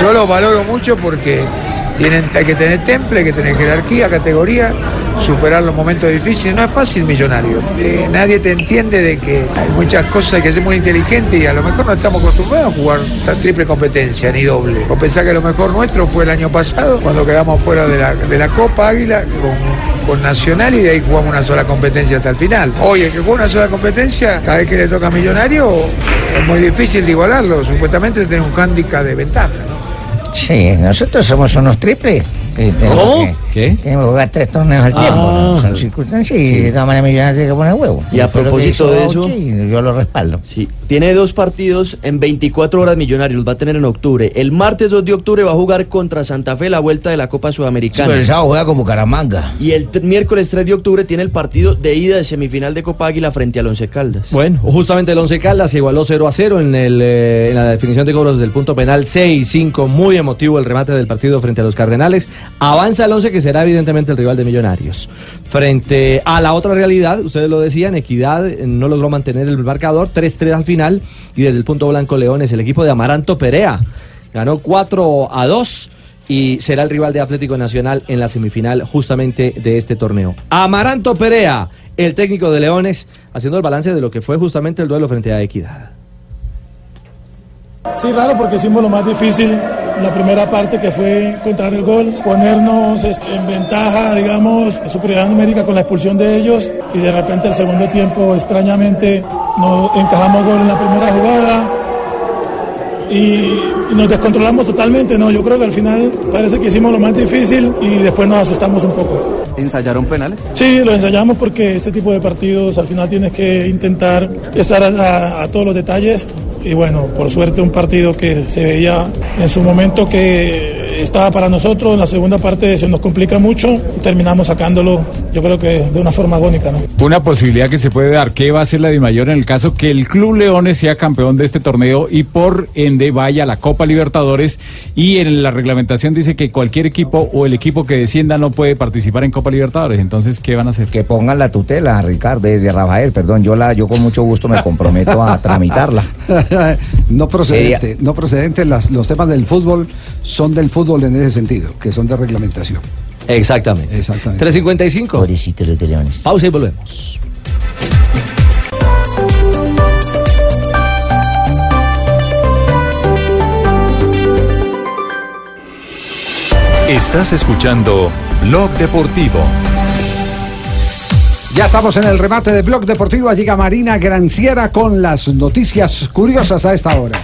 Yo los valoro mucho porque tienen, hay que tener temple, hay que tener jerarquía, categoría, superar los momentos difíciles. No es fácil millonario. Eh, nadie te entiende de que hay muchas cosas, hay que ser muy inteligente y a lo mejor no estamos acostumbrados a jugar tan triple competencia ni doble. O pensar que lo mejor nuestro fue el año pasado, cuando quedamos fuera de la, Copa Águila con, con Nacional y de ahí jugamos una sola competencia hasta el final. Hoy el que juega una sola competencia, cada vez que le toca a Millonario, es muy difícil de igualarlo. Supuestamente tiene un hándicap de ventaja. Sí, nosotros somos unos triples. tenemos ¿Cómo? que- ¿Qué? Tenemos que jugar tres torneos al tiempo. ¿no? Son circunstancias y de todas maneras Millonarios tiene que poner huevo. Y a propósito de eso- Auche y yo lo respaldo. Sí, tiene dos partidos en 24 horas millonarios, los va a tener en octubre. El martes 2 de octubre va a jugar contra Santa Fe la vuelta de la Copa Sí, pero Sudamericana. el sábado juega como Caramanga. Y el miércoles 3 de octubre tiene el partido de ida de semifinal de Copa Águila frente al Once Caldas. Bueno, justamente el Once Caldas se igualó 0 a 0 en, el, eh, en la definición de cobros del punto penal 6-5, muy emotivo el remate del partido frente a los Cardenales. Avanza el Once que será evidentemente el rival de Millonarios. Frente a la otra realidad, ustedes lo decían, Equidad eh, no logró mantener el marcador, 3-3 al final y desde el punto blanco Leones, el equipo de Amaranto Perea ganó 4 a 2 y será el rival de Atlético Nacional en la semifinal justamente de este torneo. Amaranto Perea, el técnico de Leones, haciendo el balance de lo que fue justamente el duelo frente a Equidad. Sí, claro, porque hicimos lo más difícil en la primera parte, que fue encontrar el gol, ponernos este, en ventaja, digamos, en superioridad numérica con la expulsión de ellos, y de repente el segundo tiempo, extrañamente, no encajamos gol en la primera jugada y, y nos descontrolamos totalmente. No, yo creo que al final parece que hicimos lo más difícil y después nos asustamos un poco. ¿Ensayaron penales? Sí, lo ensayamos porque este tipo de partidos al final tienes que intentar estar a, a- a todos los detalles y bueno, por suerte un partido que se veía en su momento que estaba para nosotros, en la segunda parte se nos complica mucho y terminamos sacándolo yo creo que de una forma agónica. ¿no? Una posibilidad que se puede dar, ¿qué va a hacer la Di Mayor en el caso que el Club Leones sea campeón de este torneo y por ende vaya a la Copa Libertadores y en la reglamentación dice que cualquier equipo o el equipo que descienda no puede participar en Copa Libertadores? Entonces, ¿qué van a hacer? Que pongan la tutela, Ricardo, de Rafael, perdón, yo la, yo con mucho gusto me comprometo a tramitarla. no procedente, no procedente. Las- los temas del fútbol son del fútbol en ese sentido, que son de reglamentación. Exactamente. Exactamente. 355. Pobrecito los de Leones. Pausa y volvemos. Estás escuchando Blog Deportivo. Ya estamos en el remate de Blog Deportivo. Llega Marina Granciera con las noticias curiosas a esta hora.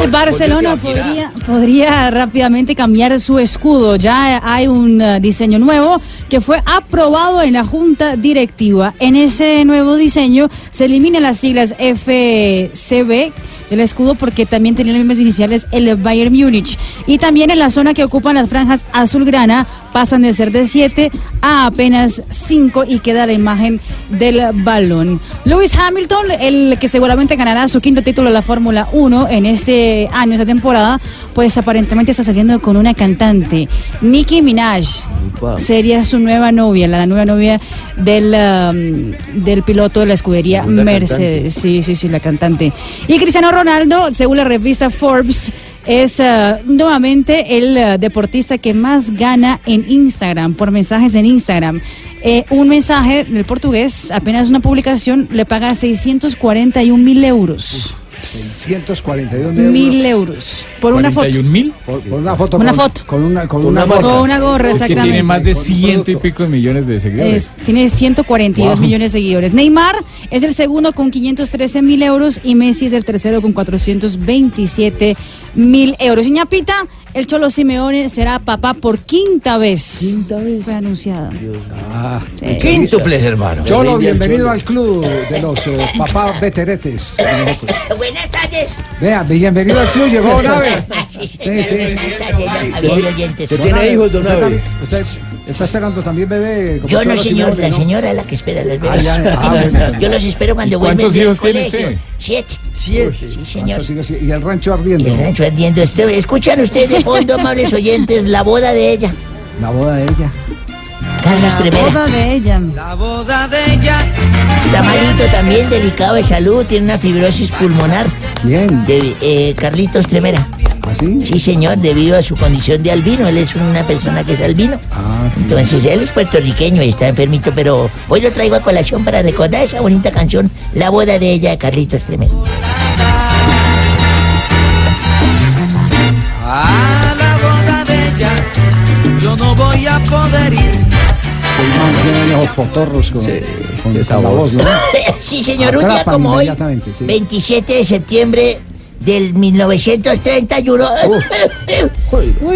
El Barcelona podría, podría rápidamente cambiar su escudo. Ya hay un eh, diseño nuevo que fue aprobado en la junta directiva. En ese nuevo diseño se eliminan las siglas FCB del escudo porque también tenía las mismas iniciales el Bayern Múnich. Y también en la zona que ocupan las franjas azulgrana pasan de ser de 7 a apenas 5 y queda la imagen del balón. Lewis Hamilton, el que seguramente ganará su quinto título de la Fórmula 1 en este año, esta temporada, pues aparentemente está saliendo con una cantante, Nicki Minaj. Sería su nueva novia, la nueva novia del, um, del piloto de la escudería Mercedes. Sí, sí, sí, la cantante. Y Cristiano Ronaldo, según la revista Forbes, es eh, nuevamente el eh, deportista que más gana en Instagram, por mensajes en Instagram. Eh, un mensaje del portugués, apenas una publicación, le paga 641 mil euros. 642 mil Mil euros. Por una foto. mil? Por, por una foto. Una con, foto. Con una, con Una una, gorra. Con una gorra, Es que tiene exactamente. más de ciento y pico de millones de seguidores. Es- tiene 142 Wow. millones de seguidores. Neymar es el segundo con 513 mil euros y Messi es el tercero con 427 mil euros. Y ñapita, el Cholo Simeone será papá por quinta vez. Quinta vez. Fue anunciada. Ah, Sí. Quíntuples, hermano. Cholo, bienvenido Cholo. al club de los eh, papás veteretes. Buenas tardes. Vea, bienvenido al club, llegó Nave. Sí, Sí, sí. Buenas tardes, don Javier y oyentes. Don Nave, usted ¿Usted está esperando también bebé? como Yo no, señor, la señora es la que espera a los bebés. Ah, ya, ah, bueno. Yo los espero cuando ¿Y vuelven cuántos del hijos tiene colegio. usted? Siete. Siete. Sí, señor. ¿Cuántos hijos? Y el rancho ardiendo. El rancho ardiendo. Este- escuchan ustedes de fondo, amables oyentes, la boda de ella. La boda de ella. Carlos La Tremera. boda de ella. La boda de ella. Está malito también, delicado de salud, tiene una fibrosis pulmonar. ¿Quién? De, eh, Carlitos Tremera. ¿Así? Sí, señor, debido a su condición de albino. Él es una persona que es albino. Ah, Entonces, él es puertorriqueño y está enfermito, pero hoy lo traigo a colación para recordar esa bonita canción, La boda de ella, de Carlitos Tremera. A yo no voy a poder ir. El man tiene los potorros con, con- con la voz, ¿no? sí, señor, un día como hoy, inmediatamente, sí. 27 de septiembre del 1931,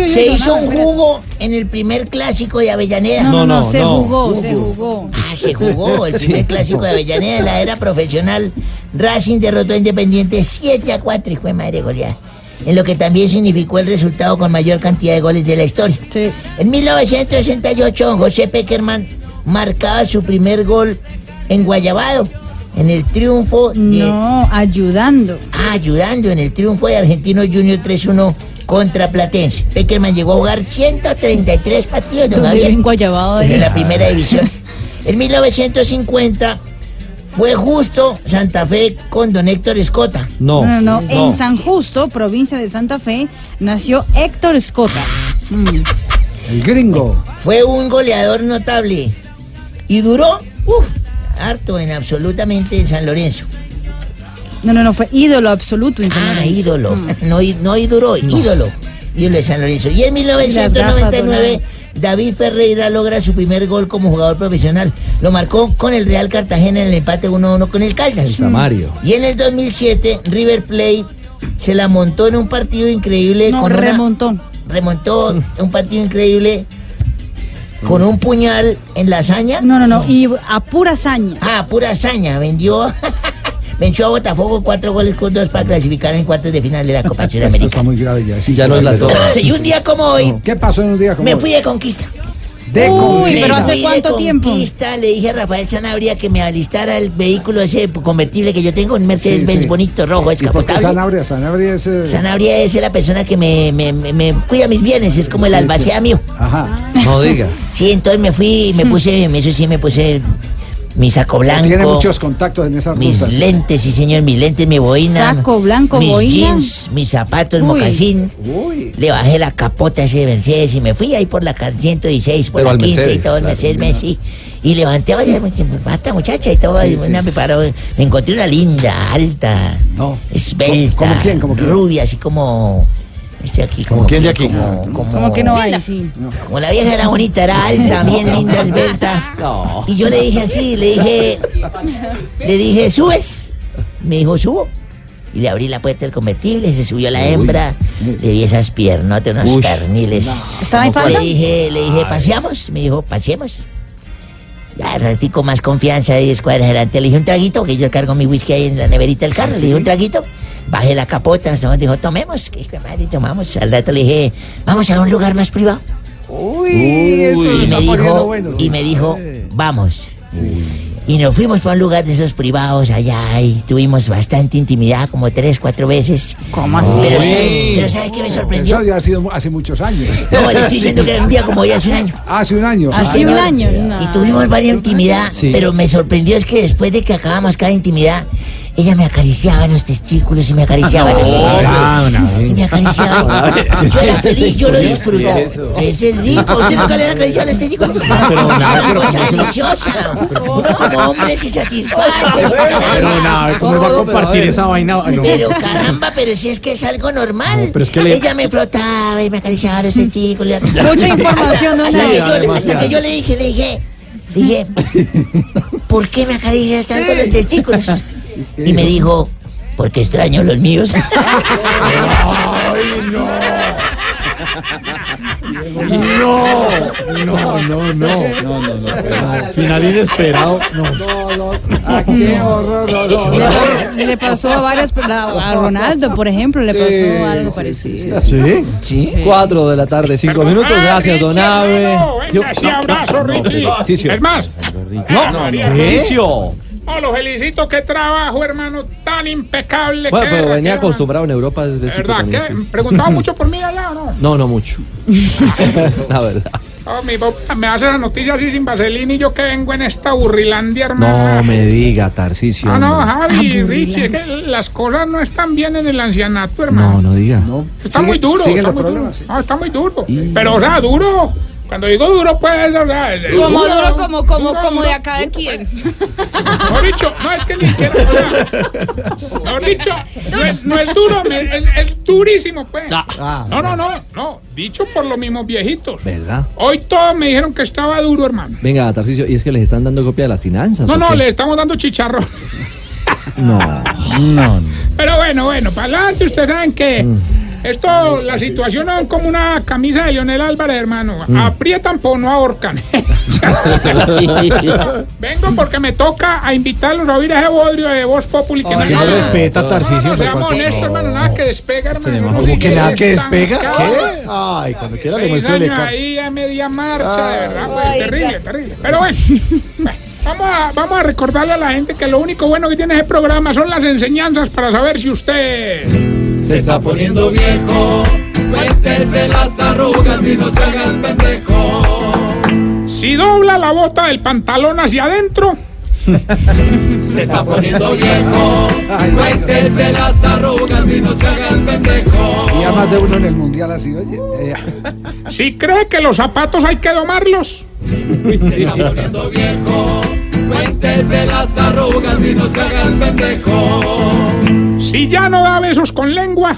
se hizo un jugo en el primer clásico de Avellaneda. No, no, no, se jugó, se jugó. Ah, se jugó el primer clásico de Avellaneda en la era profesional. Racing derrotó a Independiente 7 a 4 y fue madre goleada. En lo que también significó el resultado con mayor cantidad de goles de la historia. En 1968, José Peckerman marcaba su primer gol en Guayabado, en el triunfo de... No, ayudando. Ah, ayudando en el triunfo de Argentino Junior 3-1 contra Platense. Peckerman llegó a jugar 133 partidos vive en Guayabado de- en la primera división. En 1950 fue justo Santa Fe con don Héctor Escota. No, no, no. En San Justo, provincia de Santa Fe, nació Héctor Escota. Mm. El gringo. Fue un goleador notable y duró, uf, harto en absolutamente en San Lorenzo. No, no, no, fue ídolo absoluto en San Ah, Lorenzo. ídolo. Mm. No, no y duró, ídolo. Ídolo de San Lorenzo. Y en Y las gafas 1999, David Ferreira logra su primer gol como jugador profesional. Lo marcó con el Real Cartagena en el empate 1-1 con el Caldas. Samario. Y en el 2007, River Plate se la montó en un partido increíble. No, con una- remontó. remontó un partido increíble con un puñal en la hazaña. No, no, no, y a pura hazaña. Ah, pura hazaña. Vendió, venció a Botafogo cuatro goles con dos para clasificar en cuartos de final de la Copa Esto Sudamericana. está muy grave ya. sí. Ya nos la toma. y un día como hoy, ¿Qué pasó en un día como me hoy? fui de conquista. De Uy, conquista. pero Me ¿hace cuánto tiempo? conquista, Le dije a Rafael Sanabria que me alistara el vehículo ese convertible que yo tengo, un Mercedes-Benz Sí, sí. bonito, rojo, ¿Y por qué escapotable. Sanabria? Sanabria es... eh, Sanabria es la persona que me, me- me- me cuida mis bienes, es como el Sí, sí. albacea mío. Ajá. No diga. Sí, entonces me fui, me puse, eso sí, me puse mi saco blanco. Tiene muchos contactos en esas Mis rutas. lentes, sí señor, mis lentes, mi boina. Saco blanco, mis boina. jeans, mis zapatos, Uy. mocasín. Uy. Le bajé la capota a ese Mercedes y me fui ahí por la car- 116, por Pero la al 15 y todo, el claro, Mercedes, sí. Y levanté, oye, basta muchacha y todo, y una me paró, me encontré una linda, alta, No. esbelta, ¿Cómo- cómo quién, cómo quién? rubia, así como, este aquí, como, ¿Cómo quién de que- aquí? Como, como, Como que no hay, sí. como la vieja era bonita, era alta, bien linda, esbelta. Y yo le dije así, le dije, le dije, ¿subes? Me dijo, subo. Y le abrí la puerta del convertible, se subió la hembra, le vi esas piernotas, unos Uy. perniles. ¿Estaba en Le dije, le dije, ¿paseamos? Me dijo, ¿paseemos? Ya, ratico más confianza, 10 cuadras adelante. Le dije un traguito, que yo cargo mi whisky ahí en la neverita del carro. Le dije un traguito, bajé la capota, nos dijo, tomemos. Que madre, tomamos. Al rato le dije, vamos a un lugar más privado. Uy, eso y, me dijo, bueno. y me dijo, vamos. Y nos fuimos para un lugar de esos privados allá y tuvimos bastante intimidad, como tres, cuatro veces. ¿Cómo Pero, así? ¿sabe, pero ¿sabe qué me sorprendió? Eso ya ha sido hace muchos años. No, le estoy diciendo que era un día como hoy hace un año. Hace un año. Ah, sí, no. Y tuvimos varias intimidad, Sí. pero me sorprendió es que después de que acabamos cada intimidad, ella me acariciaba los testículos y me acariciaba los Ah, testículos. Y me acariciaba. Yo era feliz, yo lo disfrutaba. Ese es rico. ¿Usted nunca le ha acariciado los testículos? Pero es una pero cosa ¿cómo se lo- deliciosa. Uno como hombre se satisface. Pero nada, ¿cómo va a compartir esa vaina? No. Pero caramba, pero si es que es algo normal. pero es que le- Ella me frotaba y me acariciaba los testículos. Mucha información, hasta, ¿no? hasta Sí, que yo, hasta que yo le dije, le dije, dije, ¿por qué me acaricias tanto los testículos? Y me dijo, porque extraño los míos. No, no, no, no. No, no, no. Final inesperado. No. Ah, qué horror, no, no, no. Le, le pasó a varias, a a Ronaldo, por ejemplo, le pasó algo parecido. ¿Sí? Sí. Cuatro de la tarde, cinco minutos. Gracias, Don Ave. Venga, sí, abrazo, Richie. Es más, No, no, No, lo felicito, qué trabajo, hermano, tan impecable. Bueno, pero venía acostumbrado en Europa desde ¿De siempre verdad? ¿Qué? ¿Preguntaba mucho por mí allá o no? No, no mucho. La verdad. Oh, mi papá me hace la noticia así sin vaselina y yo que vengo en esta burrilandia, hermano. No me diga, Tarcicio. No, no. Javi, Richie, es que las cosas no están bien en el ancianato, hermano. No, no diga. Está Sigue- muy duro. siguen Está los muy duro. No, está muy duro. Pero, o sea, duro. Cuando digo duro, pues, Como duro, como, como, como de acá de quién. Mejor dicho, no es que ni siquiera. Mejor dicho, no es, no es duro, es, es durísimo, pues. Ah. No, no, no, no. Dicho por los mismos viejitos. ¿Verdad? Hoy todos me dijeron que estaba duro, hermano. Venga, Tarcicio, y es que les están dando copia de las finanzas. No, ¿o no, qué? le estamos dando chicharrón. No, no, no. Pero bueno, bueno, para adelante, ustedes saben que Mm. Esto, la situación es como una camisa de Lionel Álvarez, hermano. Mm. Aprietan, pero no ahorcan. Vengo porque me toca a invitarlos a oír ese bodrio de Voz Populi. Que no respeta, Tarcisio, No, seamos honestos, hermano, nada que despega, hermano. ¿Cómo que nada que despega? ¿Qué? Ay, cuando quiera le muestro el ahí a media marcha, de verdad, pues, terrible, terrible. Pero bueno, bueno, vamos a, vamos a recordarle a la gente que lo único bueno que tiene ese programa son las enseñanzas para saber si usted... Se está poniendo viejo. Cuéntese las arrugas y no se haga el pendejo. Si dobla la bota del pantalón hacia adentro, Se está poniendo viejo. Cuéntese las arrugas y no se haga el pendejo. Y a más de uno en el mundial así, oye. eh, si cree que los zapatos hay que domarlos, Se está poniendo viejo. Cuéntese las arrugas y no se haga el pendejo. si ya no da besos con lengua,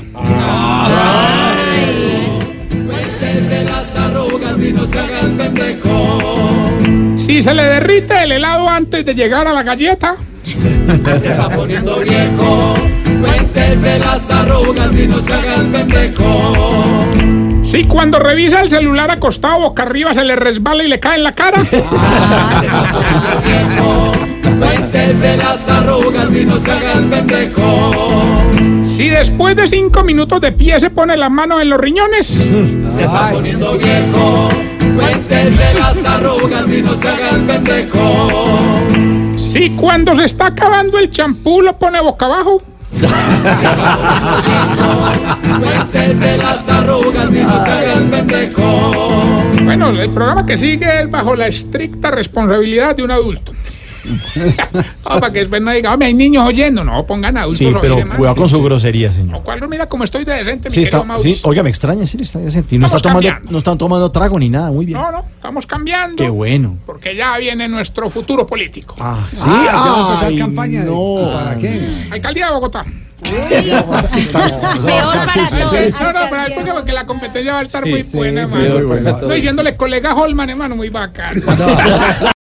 Cuéntese las arrugas y no se haga el pendejo. si se le derrite el helado antes de llegar a la galleta, Se está poniendo viejo. Cuéntese las arrugas y no se haga el pendejo. Si cuando revisa el celular acostado boca arriba se le resbala y le cae en la cara, Cuéntese las arrugas y no se haga el pendejo. si después de cinco minutos de pie se pone la mano en los riñones, Se está poniendo viejo. Cuéntese las arrugas y no se haga el pendejo. si cuando se está acabando el champú lo pone boca abajo, Bueno, el programa que sigue es bajo la estricta responsabilidad de un adulto. Ah, para que después no diga, hombre, hay niños oyendo. No, pongan adultos. Sí, pero cuidado con su grosería, señor. No, ¿cuál? Mira cómo estoy de decente, mi Sí, querido está, sí, oiga, me extraña, sí, está decente. Y no, está tomando, no están tomando trago ni nada, muy bien. No, no, estamos cambiando. Qué bueno. Porque ya viene nuestro futuro político. Ah, sí, ah, ya va a empezar ay, campaña. de- no. ¿Para qué? Alcaldía de Bogotá. Peor para todos. No, no, pero es porque, la competencia va a estar muy buena, hermano. Estoy diciéndole colega Holman, hermano, muy bacán.